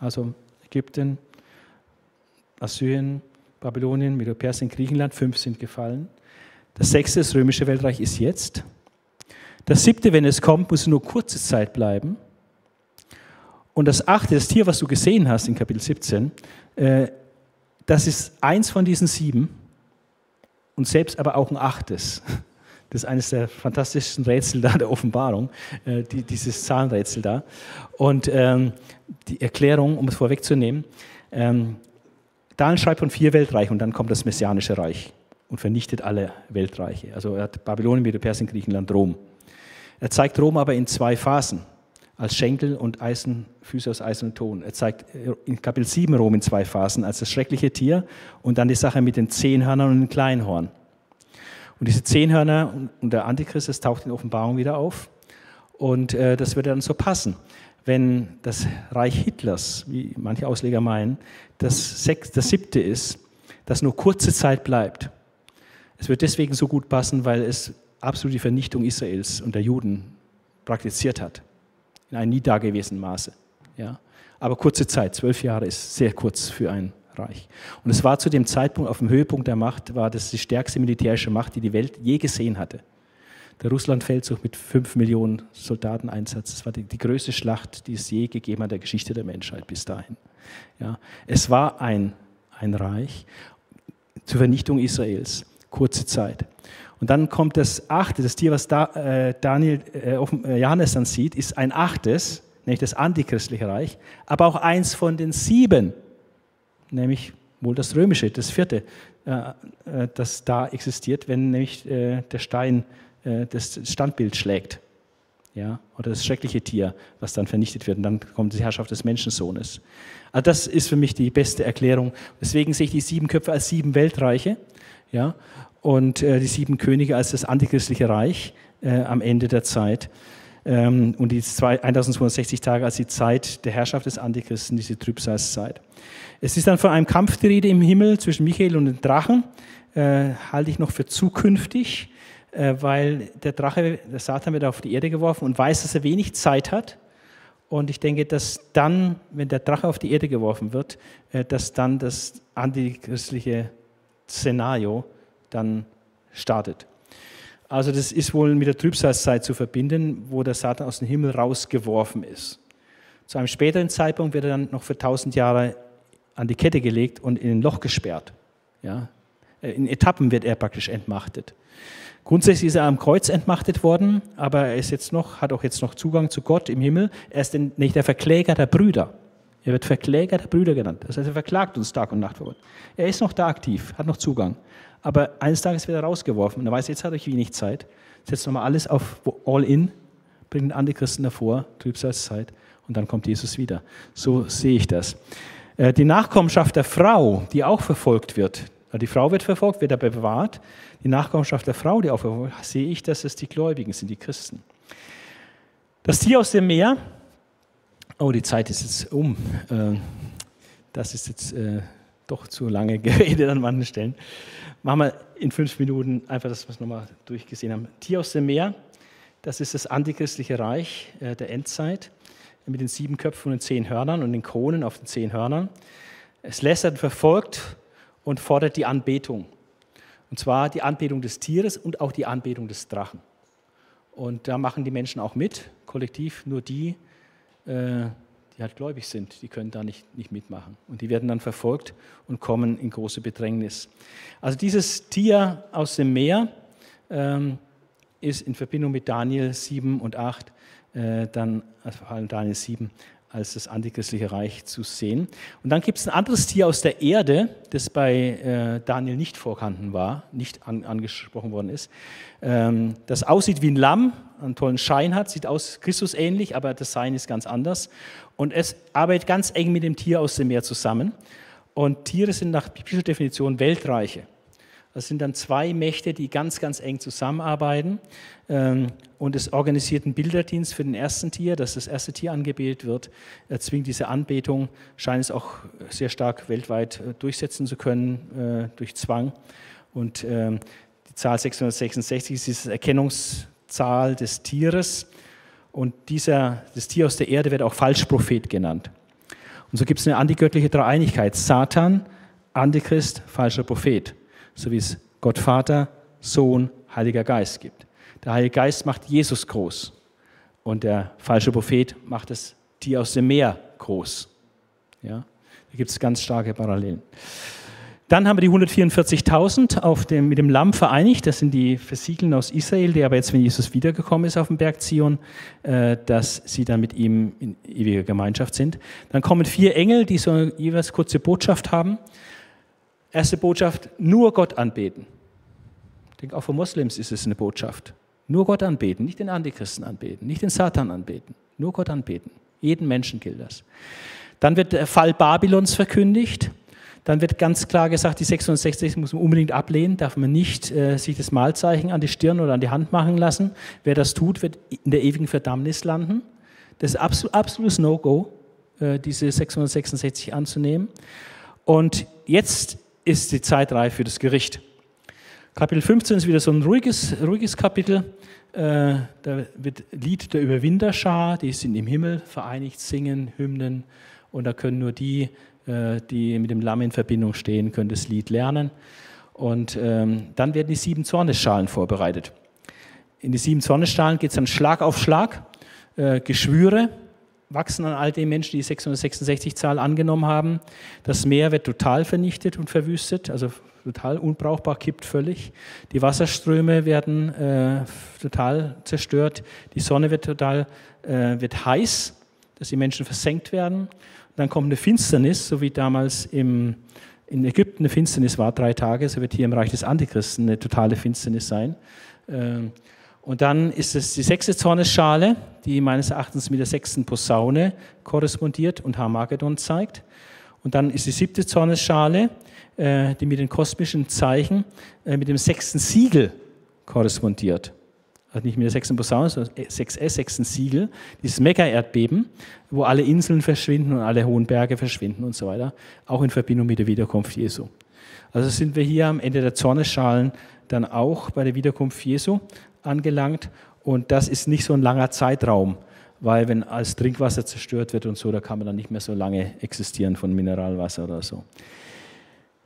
Also Ägypten, Assyrien, Babylonien, Medo-Persien, Griechenland, fünf sind gefallen. Das sechste, das römische Weltreich, ist jetzt. Das siebte, wenn es kommt, muss nur kurze Zeit bleiben. Und das achte, das Tier, was du gesehen hast in Kapitel 17, äh, das ist eins von diesen sieben und selbst aber auch ein achtes. Das ist eines der fantastischsten Rätsel da der Offenbarung, äh, die, dieses Zahlenrätsel da. Und ähm, die Erklärung, um es vorwegzunehmen, ähm, Daniel schreibt von vier Weltreichen und dann kommt das Messianische Reich und vernichtet alle Weltreiche. Also er hat Babylonien, Medo-Persien, Griechenland, Rom. Er zeigt Rom aber in zwei Phasen, als Schenkel und Eisen, Füße aus Eisen und Ton. Er zeigt in Kapitel 7 Rom in zwei Phasen, als das schreckliche Tier und dann die Sache mit den zehn Hörnern und dem Kleinhorn. Und diese zehn Hörner und der Antichrist, das taucht in Offenbarung wieder auf. Und äh, das würde dann so passen. Wenn das Reich Hitlers, wie manche Ausleger meinen, das, sechs, das siebte ist, das nur kurze Zeit bleibt. Es wird deswegen so gut passen, weil es absolut die Vernichtung Israels und der Juden praktiziert hat. In einem nie dagewesenen Maße. Ja. Aber kurze Zeit, zwölf Jahre ist sehr kurz für ein Reich. Und es war zu dem Zeitpunkt, auf dem Höhepunkt der Macht, war das die stärkste militärische Macht, die die Welt je gesehen hatte. der Russlandfeldzug mit fünf Millionen Soldateneinsatz. Das war die, die, größte Schlacht, die es je gegeben hat der Geschichte der Menschheit bis dahin. Ja, es war ein, ein Reich zur Vernichtung Israels, kurze Zeit. Und dann kommt das achte, das Tier, was da, äh, Daniel, äh, äh Johannes dann sieht, ist ein achtes, nämlich das antichristliche Reich, aber auch eins von den sieben, nämlich wohl das römische, das vierte, äh, äh das da existiert, wenn nämlich äh, der Stein das Standbild schlägt. Ja, oder das schreckliche Tier, was dann vernichtet wird. Und dann kommt die Herrschaft des Menschensohnes. Also das ist für mich die beste Erklärung. Deswegen sehe ich die sieben Köpfe als sieben Weltreiche. Ja, und die sieben Könige als das antichristliche Reich am Ende der Zeit. Ähm, und die zwei, 1260 Tage als die Zeit der Herrschaft des Antichristen, diese Trübsalzeit. Es ist dann von einem Kampf die Rede im Himmel zwischen Michael und den Drachen. Äh, halte ich noch für zukünftig, äh, weil der Drache, der Satan wird auf die Erde geworfen und weiß, dass er wenig Zeit hat. Und ich denke, dass dann, wenn der Drache auf die Erde geworfen wird, äh, dass dann das antichristliche Szenario dann startet. Also das ist wohl mit der Trübsalzeit zu verbinden, wo der Satan aus dem Himmel rausgeworfen ist. Zu einem späteren Zeitpunkt wird er dann noch für tausend Jahre an die Kette gelegt und in ein Loch gesperrt. Ja? Äh, in Etappen wird er praktisch entmachtet. Grundsätzlich ist er am Kreuz entmachtet worden, aber er ist jetzt noch, hat auch jetzt noch Zugang zu Gott im Himmel. Er ist nicht der Verkläger der Brüder. Er wird Verkläger der Brüder genannt. Das heißt, er verklagt uns Tag und Nacht vor Gott. Er ist noch da aktiv, hat noch Zugang. Aber eines Tages wird er rausgeworfen und er weiß, jetzt hat euch wenig Zeit. Setzt nochmal alles auf All in, bringt den Antichristen davor, Trübsalzeit und dann kommt Jesus wieder. So sehe ich das. Äh, die Nachkommenschaft der Frau, die auch verfolgt wird, die Frau wird verfolgt, wird aber bewahrt. Die Nachkommenschaft der Frau, die auch verfolgt wird, sehe ich, dass es die Gläubigen sind, die Christen. Das Tier aus dem Meer, oh, die Zeit ist jetzt um. Äh, das ist jetzt äh, doch zu lange geredet an manchen Stellen. Machen wir in fünf Minuten einfach, dass wir es nochmal durchgesehen haben. Tier aus dem Meer, das ist das antichristliche Reich äh, der Endzeit mit den sieben Köpfen und den zehn Hörnern und den Kronen auf den zehn Hörnern. Es lästert, verfolgt und fordert die Anbetung. Und zwar die Anbetung des Tieres und auch die Anbetung des Drachen. Und da machen die Menschen auch mit, kollektiv, nur die, äh, die halt gläubig sind, die können da nicht, nicht mitmachen. Und die werden dann verfolgt und kommen in große Bedrängnis. Also dieses Tier aus dem Meer ähm, ist in Verbindung mit Daniel 7 und 8 äh, dann, also vor allem Daniel 7, als das antichristliche Reich zu sehen. Und dann gibt es ein anderes Tier aus der Erde, das bei äh, Daniel nicht vorhanden war, nicht an, angesprochen worden ist, ähm, das aussieht wie ein Lamm, einen tollen Schein hat, sieht aus Christus ähnlich, aber das Sein ist ganz anders. Und es arbeitet ganz eng mit dem Tier aus dem Meer zusammen. Und Tiere sind nach biblischer Definition Weltreiche. Das sind dann zwei Mächte, die ganz, ganz eng zusammenarbeiten. Ähm, und es organisiert einen Bilderdienst für den ersten Tier, dass das erste Tier angebetet wird, er zwingt diese Anbetung, scheint es auch sehr stark weltweit äh, durchsetzen zu können äh, durch Zwang. Und ähm, die Zahl 666 ist diese Erkennungszahl des Tieres. Und dieser, das Tier aus der Erde wird auch Falschprophet genannt. Und so gibt es eine antigöttliche Dreieinigkeit. Satan, Antichrist, falscher Prophet so wie es Gott Vater, Sohn, Heiliger Geist gibt. Der Heilige Geist macht Jesus groß und der falsche Prophet macht das Tier aus dem Meer groß. Ja, da gibt es ganz starke Parallelen. Dann haben wir die 144.000 dem, mit dem Lamm vereinigt. Das sind die Versiegeln aus Israel, die aber jetzt, wenn Jesus wiedergekommen ist auf dem Berg Zion, äh, dass sie dann mit ihm in ewiger Gemeinschaft sind. Dann kommen vier Engel, die so jeweils kurze Botschaft haben. Erste Botschaft, nur Gott anbeten. Ich denke, auch für Moslems ist es eine Botschaft. Nur Gott anbeten, nicht den Antichristen anbeten, nicht den Satan anbeten, nur Gott anbeten. Jeden Menschen gilt das. Dann wird der Fall Babylons verkündigt. Dann wird ganz klar gesagt, die 666 muss man unbedingt ablehnen, darf man nicht äh, sich das Malzeichen an die Stirn oder an die Hand machen lassen. Wer das tut, wird in der ewigen Verdammnis landen. Das ist absolut, absolutes No-Go, äh, diese 666 anzunehmen. Und jetzt ist die Zeit reif für das Gericht. Kapitel 15 ist wieder so ein ruhiges, ruhiges Kapitel. Äh, da wird Lied der Überwinderschar, die sind im Himmel vereinigt, singen, Hymnen. Und da können nur die, die mit dem Lamm in Verbindung stehen, können das Lied lernen. Und ähm, dann werden die sieben Zornesschalen vorbereitet. in die sieben Sonnenstrahlen geht es dann Schlag auf Schlag. Äh, Geschwüre wachsen an all den Menschen, die die 666-Zahl angenommen haben. Das Meer wird total vernichtet und verwüstet, also total unbrauchbar, kippt völlig. Die Wasserströme werden äh, total zerstört. Die Sonne wird total äh, wird heiß, dass die Menschen versenkt werden. Dann kommt eine Finsternis, so wie damals im, in Ägypten eine Finsternis war, drei Tage. So wird hier im Reich des Antichristen eine totale Finsternis sein. Äh, und dann ist es die sechste Zornesschale, die meines Erachtens mit der sechsten Posaune korrespondiert und Harmagedon zeigt. Und dann ist die siebte Zornesschale, äh, die mit den kosmischen Zeichen, äh, mit dem sechsten Siegel korrespondiert. Also nicht mit der sechsten Posaune, sondern 6S, sechsten Siegel, dieses Mega-Erdbeben, wo alle Inseln verschwinden und alle hohen Berge verschwinden und so weiter, auch in Verbindung mit der Wiederkunft Jesu. Also sind wir hier am Ende der Zornesschalen dann auch bei der Wiederkunft Jesu angelangt. Und das ist nicht so ein langer Zeitraum, weil wenn als Trinkwasser zerstört wird und so, da kann man dann nicht mehr so lange existieren von Mineralwasser oder so.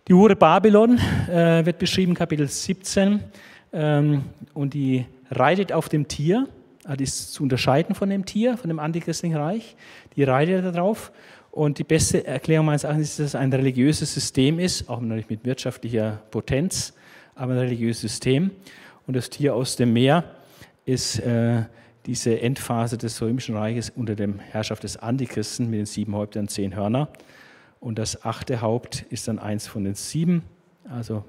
Die Hure Babylon äh, wird beschrieben, Kapitel 17, ähm, und die reitet auf dem Tier, die ist zu unterscheiden von dem Tier, von dem antichristlichen Reich, die reitet darauf. Und die beste Erklärung meines Erachtens ist, dass es ein religiöses System ist, auch natürlich mit wirtschaftlicher Potenz, aber ein religiöses System. Und das Tier aus dem Meer ist äh, diese Endphase des Römischen Reiches unter der Herrschaft des Antichristen mit den sieben Häuptern, zehn Hörner. Und das achte Haupt ist dann eins von den sieben, also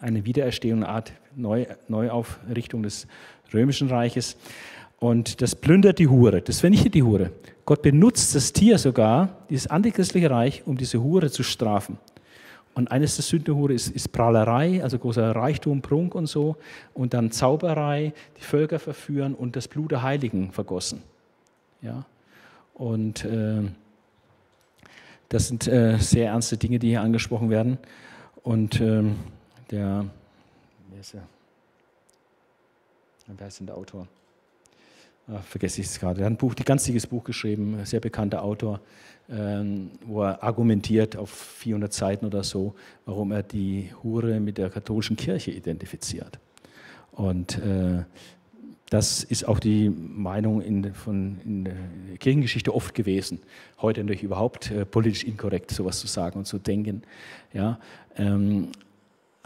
eine Wiedererstehung, eine Art Neu Neuaufrichtung des Römischen Reiches. Und das plündert die Hure, das vernichtet die Hure. Gott benutzt das Tier sogar, dieses antichristliche Reich, um diese Hure zu strafen. Und eines der Sündenhure ist, ist Prahlerei, also großer Reichtum, Prunk und so. Und dann Zauberei, die Völker verführen und das Blut der Heiligen vergossen. Ja? Und äh, das sind äh, sehr ernste Dinge, die hier angesprochen werden. Und äh, der, wer ist, der, wer ist denn der Autor? Ach, vergesse ich es gerade. Er hat ein Buch, ein ganz dickes Buch geschrieben, sehr bekannter Autor. Ähm, wo er argumentiert auf 400 Seiten oder so, warum er die Hure mit der katholischen Kirche identifiziert. Und äh, das ist auch die Meinung in, von, in der Kirchengeschichte oft gewesen. Heute natürlich überhaupt äh, politisch inkorrekt, sowas zu sagen und zu denken. Ja, ähm,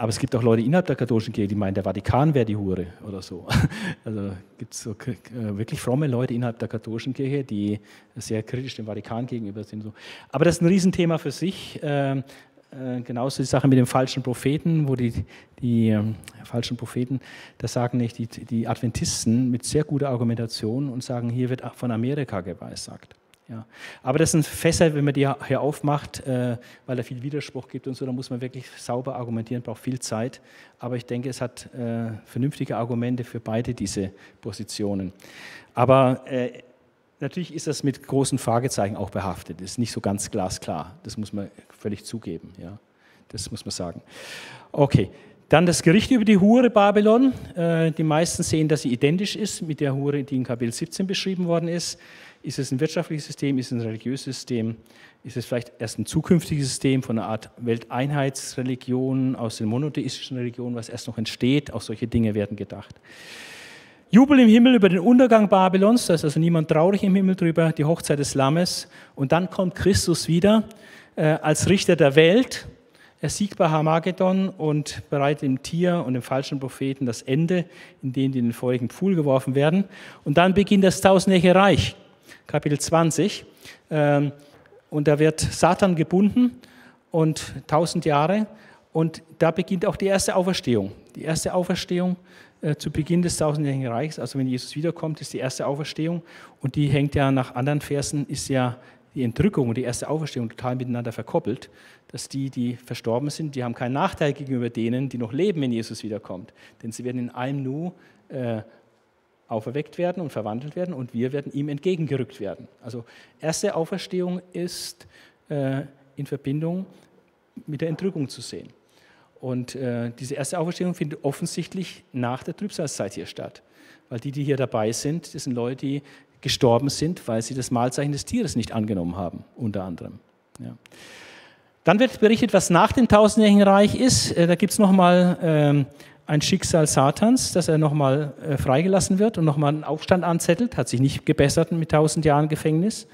aber es gibt auch Leute innerhalb der katholischen Kirche, die meinen, der Vatikan wäre die Hure oder so. Also gibt es so äh, wirklich fromme Leute innerhalb der katholischen Kirche, die sehr kritisch dem Vatikan gegenüber sind. Aber das ist ein Riesenthema für sich. Ähm, äh, genauso die Sache mit dem falschen Propheten, wo die, die äh, falschen Propheten, das sagen nicht die, die Adventisten mit sehr guter Argumentation und sagen, hier wird von Amerika geweissagt. Ja. Aber das sind Fässer, wenn man die hier aufmacht, äh, weil da viel Widerspruch gibt und so, da muss man wirklich sauber argumentieren, braucht viel Zeit. Aber ich denke, es hat äh, vernünftige Argumente für beide diese Positionen. Aber äh, natürlich ist das mit großen Fragezeichen auch behaftet. Das ist nicht so ganz glasklar. Das muss man völlig zugeben. Ja. Das muss man sagen. Okay. Dann das Gericht über die Hure Babylon. Äh, die meisten sehen, dass sie identisch ist mit der Hure, die in Kapitel 17 beschrieben worden ist. Ist es ein wirtschaftliches System? Ist es ein religiöses System? Ist es vielleicht erst ein zukünftiges System von einer Art Welteinheitsreligion aus den monotheistischen Religionen, was erst noch entsteht? Auch solche Dinge werden gedacht. Jubel im Himmel über den Untergang Babylons, da ist also niemand traurig im Himmel drüber, die Hochzeit des Lammes. Und dann kommt Christus wieder äh, als Richter der Welt. Er siegt bei Harmagedon und bereitet dem Tier und dem falschen Propheten das Ende, in dem die in den feurigen Pfuhl geworfen werden. Und dann beginnt das tausendjährige Reich. Kapitel 20. Ähm, und da wird Satan gebunden und tausend Jahre. Und da beginnt auch die erste Auferstehung. Die erste Auferstehung äh, zu Beginn des tausendjährigen Reichs, also wenn Jesus wiederkommt, ist die erste Auferstehung. Und die hängt ja nach anderen Versen, ist ja die Entrückung und die erste Auferstehung total miteinander verkoppelt, dass die, die verstorben sind, die haben keinen Nachteil gegenüber denen, die noch leben, wenn Jesus wiederkommt. Denn sie werden in einem Nu äh, auferweckt werden und verwandelt werden und wir werden ihm entgegengerückt werden. Also erste Auferstehung ist äh, in Verbindung mit der Entrückung zu sehen. Und äh, diese erste Auferstehung findet offensichtlich nach der Trübsalzeit hier statt. Weil die, die hier dabei sind, das sind Leute, die gestorben sind, weil sie das Mahlzeichen des Tieres nicht angenommen haben, unter anderem. Ja. Dann wird berichtet, was nach dem tausendjährigen Reich ist. Äh, da gibt es nochmal ähm, ein Schicksal Satans, dass er nochmal äh, freigelassen wird und nochmal einen Aufstand anzettelt, hat sich nicht gebessert mit tausend Jahren Gefängnis.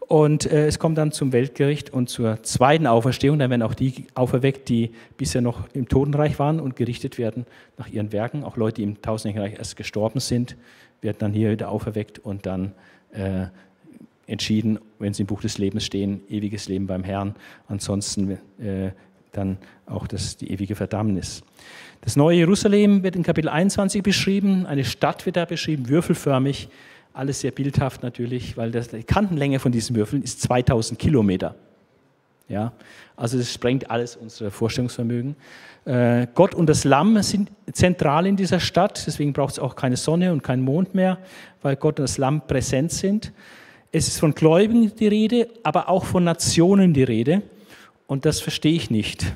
Und äh, es kommt dann zum Weltgericht und zur zweiten Auferstehung. Dann werden auch die auferweckt, die bisher noch im Totenreich waren und gerichtet werden nach ihren Werken. Auch Leute, die im tausendjährigen Reich erst gestorben sind, werden dann hier wieder auferweckt und dann äh, entschieden, wenn sie im Buch des Lebens stehen, ewiges Leben beim Herrn. Ansonsten äh, dann auch das, die ewige Verdammnis. Das neue Jerusalem wird in Kapitel 21 beschrieben. Eine Stadt wird da beschrieben, würfelförmig alles sehr bildhaft natürlich, weil das, die Kantenlänge von diesen Würfeln ist 2000 Kilometer. Ja, also das sprengt alles unser Vorstellungsvermögen. Äh, Gott und das Lamm sind zentral in dieser Stadt, deswegen braucht es auch keine Sonne und keinen Mond mehr, weil Gott und das Lamm präsent sind. Es ist von Gläubigen die Rede, aber auch von Nationen die Rede. Und das verstehe ich nicht,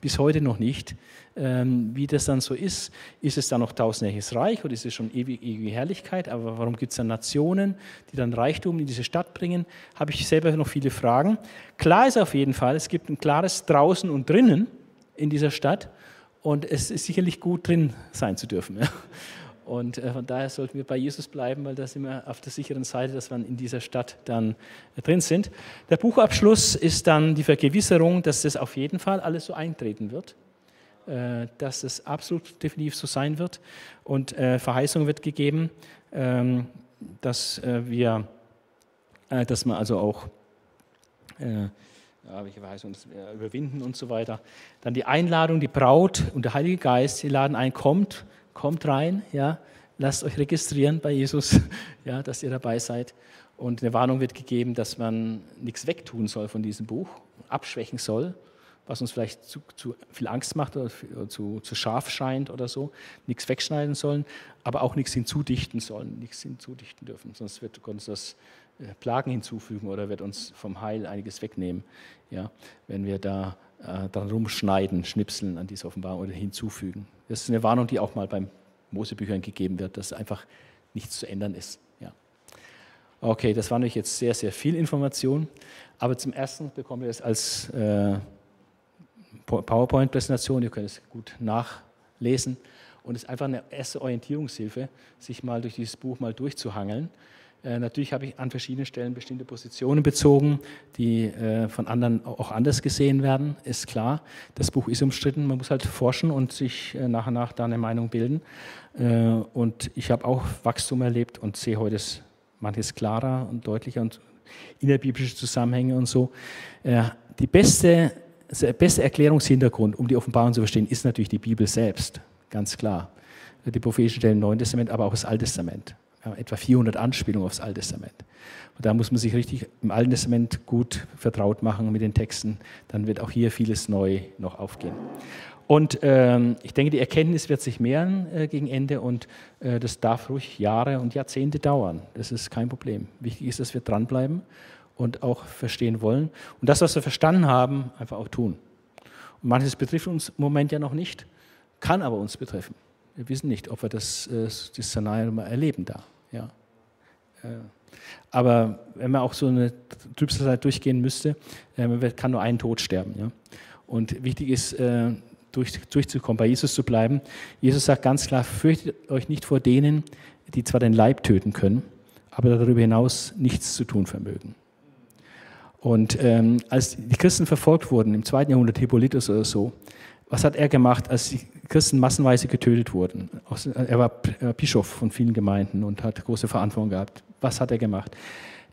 bis heute noch nicht. Ähm, wie das dann so ist. Ist es dann noch tausendjähriges Reich oder ist es schon ewige, ewige Herrlichkeit? Aber warum gibt es dann Nationen, die dann Reichtum in diese Stadt bringen? Habe ich selber noch viele Fragen. Klar ist auf jeden Fall, es gibt ein klares Draußen und Drinnen in dieser Stadt und es ist sicherlich gut drin sein zu dürfen. Und äh, von daher sollten wir bei Jesus bleiben, weil da sind wir auf der sicheren Seite, dass wir in dieser Stadt dann äh, drin sind. Der Buchabschluss ist dann die Vergewisserung, dass das auf jeden Fall alles so eintreten wird. Äh, dass es absolut definitiv so sein wird. Und äh, Verheißung wird gegeben, ähm, dass äh, wir, dass man also auch ja, welche Verheißung überwinden und so weiter. Dann die Einladung, die Braut und der Heilige Geist, die laden ein, kommt, kommt rein, ja, lasst euch registrieren bei Jesus, ja, dass ihr dabei seid. Und eine Warnung wird gegeben, dass man nichts wegtun soll von diesem Buch, abschwächen soll, was uns vielleicht zu, zu viel Angst macht oder zu, zu, scharf scheint oder so, nichts wegschneiden sollen, aber auch nichts hinzudichten sollen, nichts hinzudichten dürfen, sonst wird uns das äh, Plagen hinzufügen oder wird uns vom Heil einiges wegnehmen, ja, wenn wir da äh, dran rumschneiden, schnipseln an diese Offenbarung oder hinzufügen. Das ist eine Warnung, die auch mal beim Mosebüchern gegeben wird, dass einfach nichts zu ändern ist. Ja. Okay, das war natürlich jetzt sehr, sehr viel Information, aber zum Ersten bekommen wir es als äh, PowerPoint-Präsentation, ihr könnt es gut nachlesen. Und es ist einfach eine erste Orientierungshilfe, sich mal durch dieses Buch mal durchzuhangeln. Äh, natürlich habe ich an verschiedenen Stellen bestimmte Positionen bezogen, die äh, von anderen auch anders gesehen werden, ist klar. Das Buch ist umstritten, man muss halt forschen und sich äh, nach und nach da eine Meinung bilden. Äh, und ich habe auch Wachstum erlebt und sehe heute manches klarer und deutlicher und innerbiblische Zusammenhänge und so. Äh, die beste der beste Erklärungshintergrund, um die Offenbarung zu verstehen, ist natürlich die Bibel selbst, ganz klar. Die prophetischen Stellen im Neuen Testament, aber auch das Alte Testament. Wir haben etwa 400 Anspielungen aufs Alte Testament. Und da muss man sich richtig im Alten Testament gut vertraut machen mit den Texten. Dann wird auch hier vieles neu noch aufgehen. Und ähm, ich denke, die Erkenntnis wird sich mehren äh, gegen Ende und äh, das darf ruhig Jahre und Jahrzehnte dauern. Das ist kein Problem. Wichtig ist, dass wir dranbleiben und auch verstehen wollen. Und das, was wir verstanden haben, einfach auch tun. Und manches betrifft uns im Moment ja noch nicht, kann aber uns betreffen. Wir wissen nicht, ob wir das, äh, das Szenario mal erleben da. Ja. Äh, aber wenn man auch so eine Trübsalzeit durchgehen müsste, äh, kann nur einen Tod sterben. Ja. Und wichtig ist, durch, durchzukommen, bei Jesus zu bleiben. Jesus sagt ganz klar, fürchtet euch nicht vor denen, die zwar den Leib töten können, aber darüber hinaus nichts zu tun vermögen. Und ähm, als die Christen verfolgt wurden, im zweiten Jahrhundert, Hippolytus oder so, was hat er gemacht, als die Christen massenweise getötet wurden? Er war Bischof von vielen Gemeinden und hat große Verantwortung gehabt. Was hat er gemacht?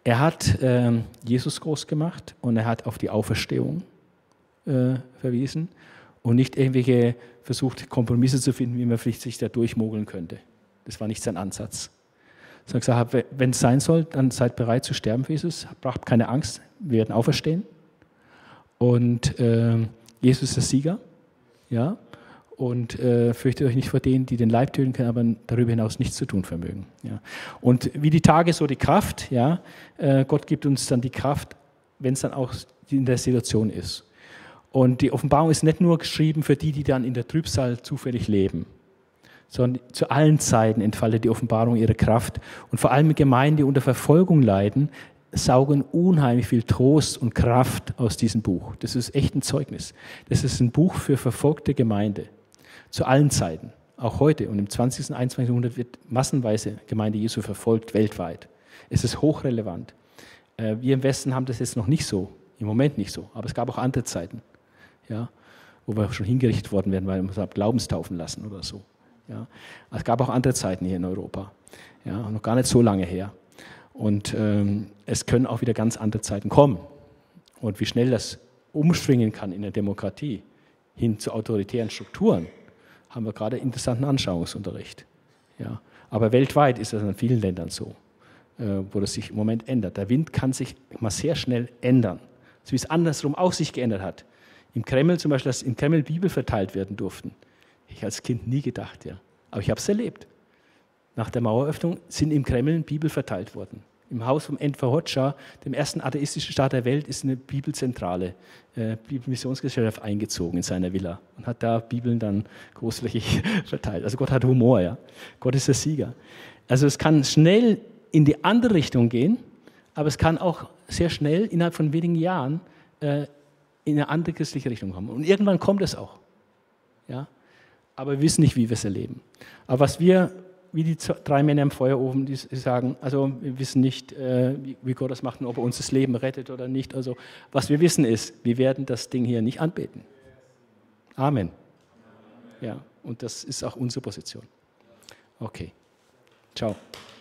Er hat ähm, Jesus groß gemacht und er hat auf die Auferstehung äh, verwiesen und nicht irgendwelche versucht, Kompromisse zu finden, wie man sich da durchmogeln könnte. Das war nicht sein Ansatz. Sondern gesagt, wenn es sein soll, dann seid bereit zu sterben für Jesus, braucht keine Angst, wir werden auferstehen. Und äh, Jesus ist der Sieger, ja. Und äh, fürchtet euch nicht vor denen, die den Leib töten können, aber darüber hinaus nichts zu tun vermögen. Ja. Und wie die Tage, so die Kraft. Ja. Äh, Gott gibt uns dann die Kraft, wenn es dann auch in der Situation ist. Und die Offenbarung ist nicht nur geschrieben für die, die dann in der Trübsal zufällig leben, sondern zu allen Zeiten entfaltet die Offenbarung ihre Kraft. Und vor allem Gemeinden, die unter Verfolgung leiden, saugen unheimlich viel Trost und Kraft aus diesem Buch. Das ist echt ein Zeugnis. Das ist ein Buch für verfolgte Gemeinde. Zu allen Zeiten. auch heute und im 20. und 21. Jahrhundert wird massenweise Gemeinde Jesu verfolgt weltweit. Es ist hochrelevant. Äh, wir im Westen haben das jetzt noch nicht so, im Moment nicht so, aber es gab auch andere Zeiten, ja, wo wir schon hingerichtet worden wären, weil wir uns Glaubenstaufen lassen oder so. Ja. Es gab auch andere Zeiten hier in Europa, ja, noch gar nicht so lange her. Und ähm, es können auch wieder ganz andere Zeiten kommen. Und wie schnell das umschwingen kann in der Demokratie hin zu autoritären Strukturen, haben wir gerade interessanten Anschauungsunterricht. Ja. Aber weltweit ist das in vielen Ländern so, äh, wo das sich im Moment ändert. Der Wind kann sich mal sehr schnell ändern, so wie es andersrum auch sich geändert hat. Im Kreml zum Beispiel, dass im Kreml Bibel verteilt werden durften. Ich als Kind nie gedacht, ja. Aber ich habe es erlebt. Nach der Maueröffnung sind im Kreml Bibel verteilt worden. Im Haus vom Enver Hoxha, dem ersten atheistischen Staat der Welt, ist eine Bibelzentrale, äh, Bibelmissionsgesellschaft eingezogen in seiner Villa und hat da Bibeln dann großflächig verteilt. Also Gott hat Humor, ja. Gott ist der Sieger. Also es kann schnell in die andere Richtung gehen, aber es kann auch sehr schnell innerhalb von wenigen Jahren äh, in eine andere christliche Richtung kommen. Und irgendwann kommt es auch. Ja? Aber wir wissen nicht, wie wir es erleben. Aber was wir wie die drei Männer im Feuerofen, die sagen, also wir wissen nicht, äh, wie Gott das macht und ob er uns das Leben rettet oder nicht. Also was wir wissen ist, wir werden das Ding hier nicht anbeten. Amen. Ja, und das ist auch unsere Position. Okay. Ciao.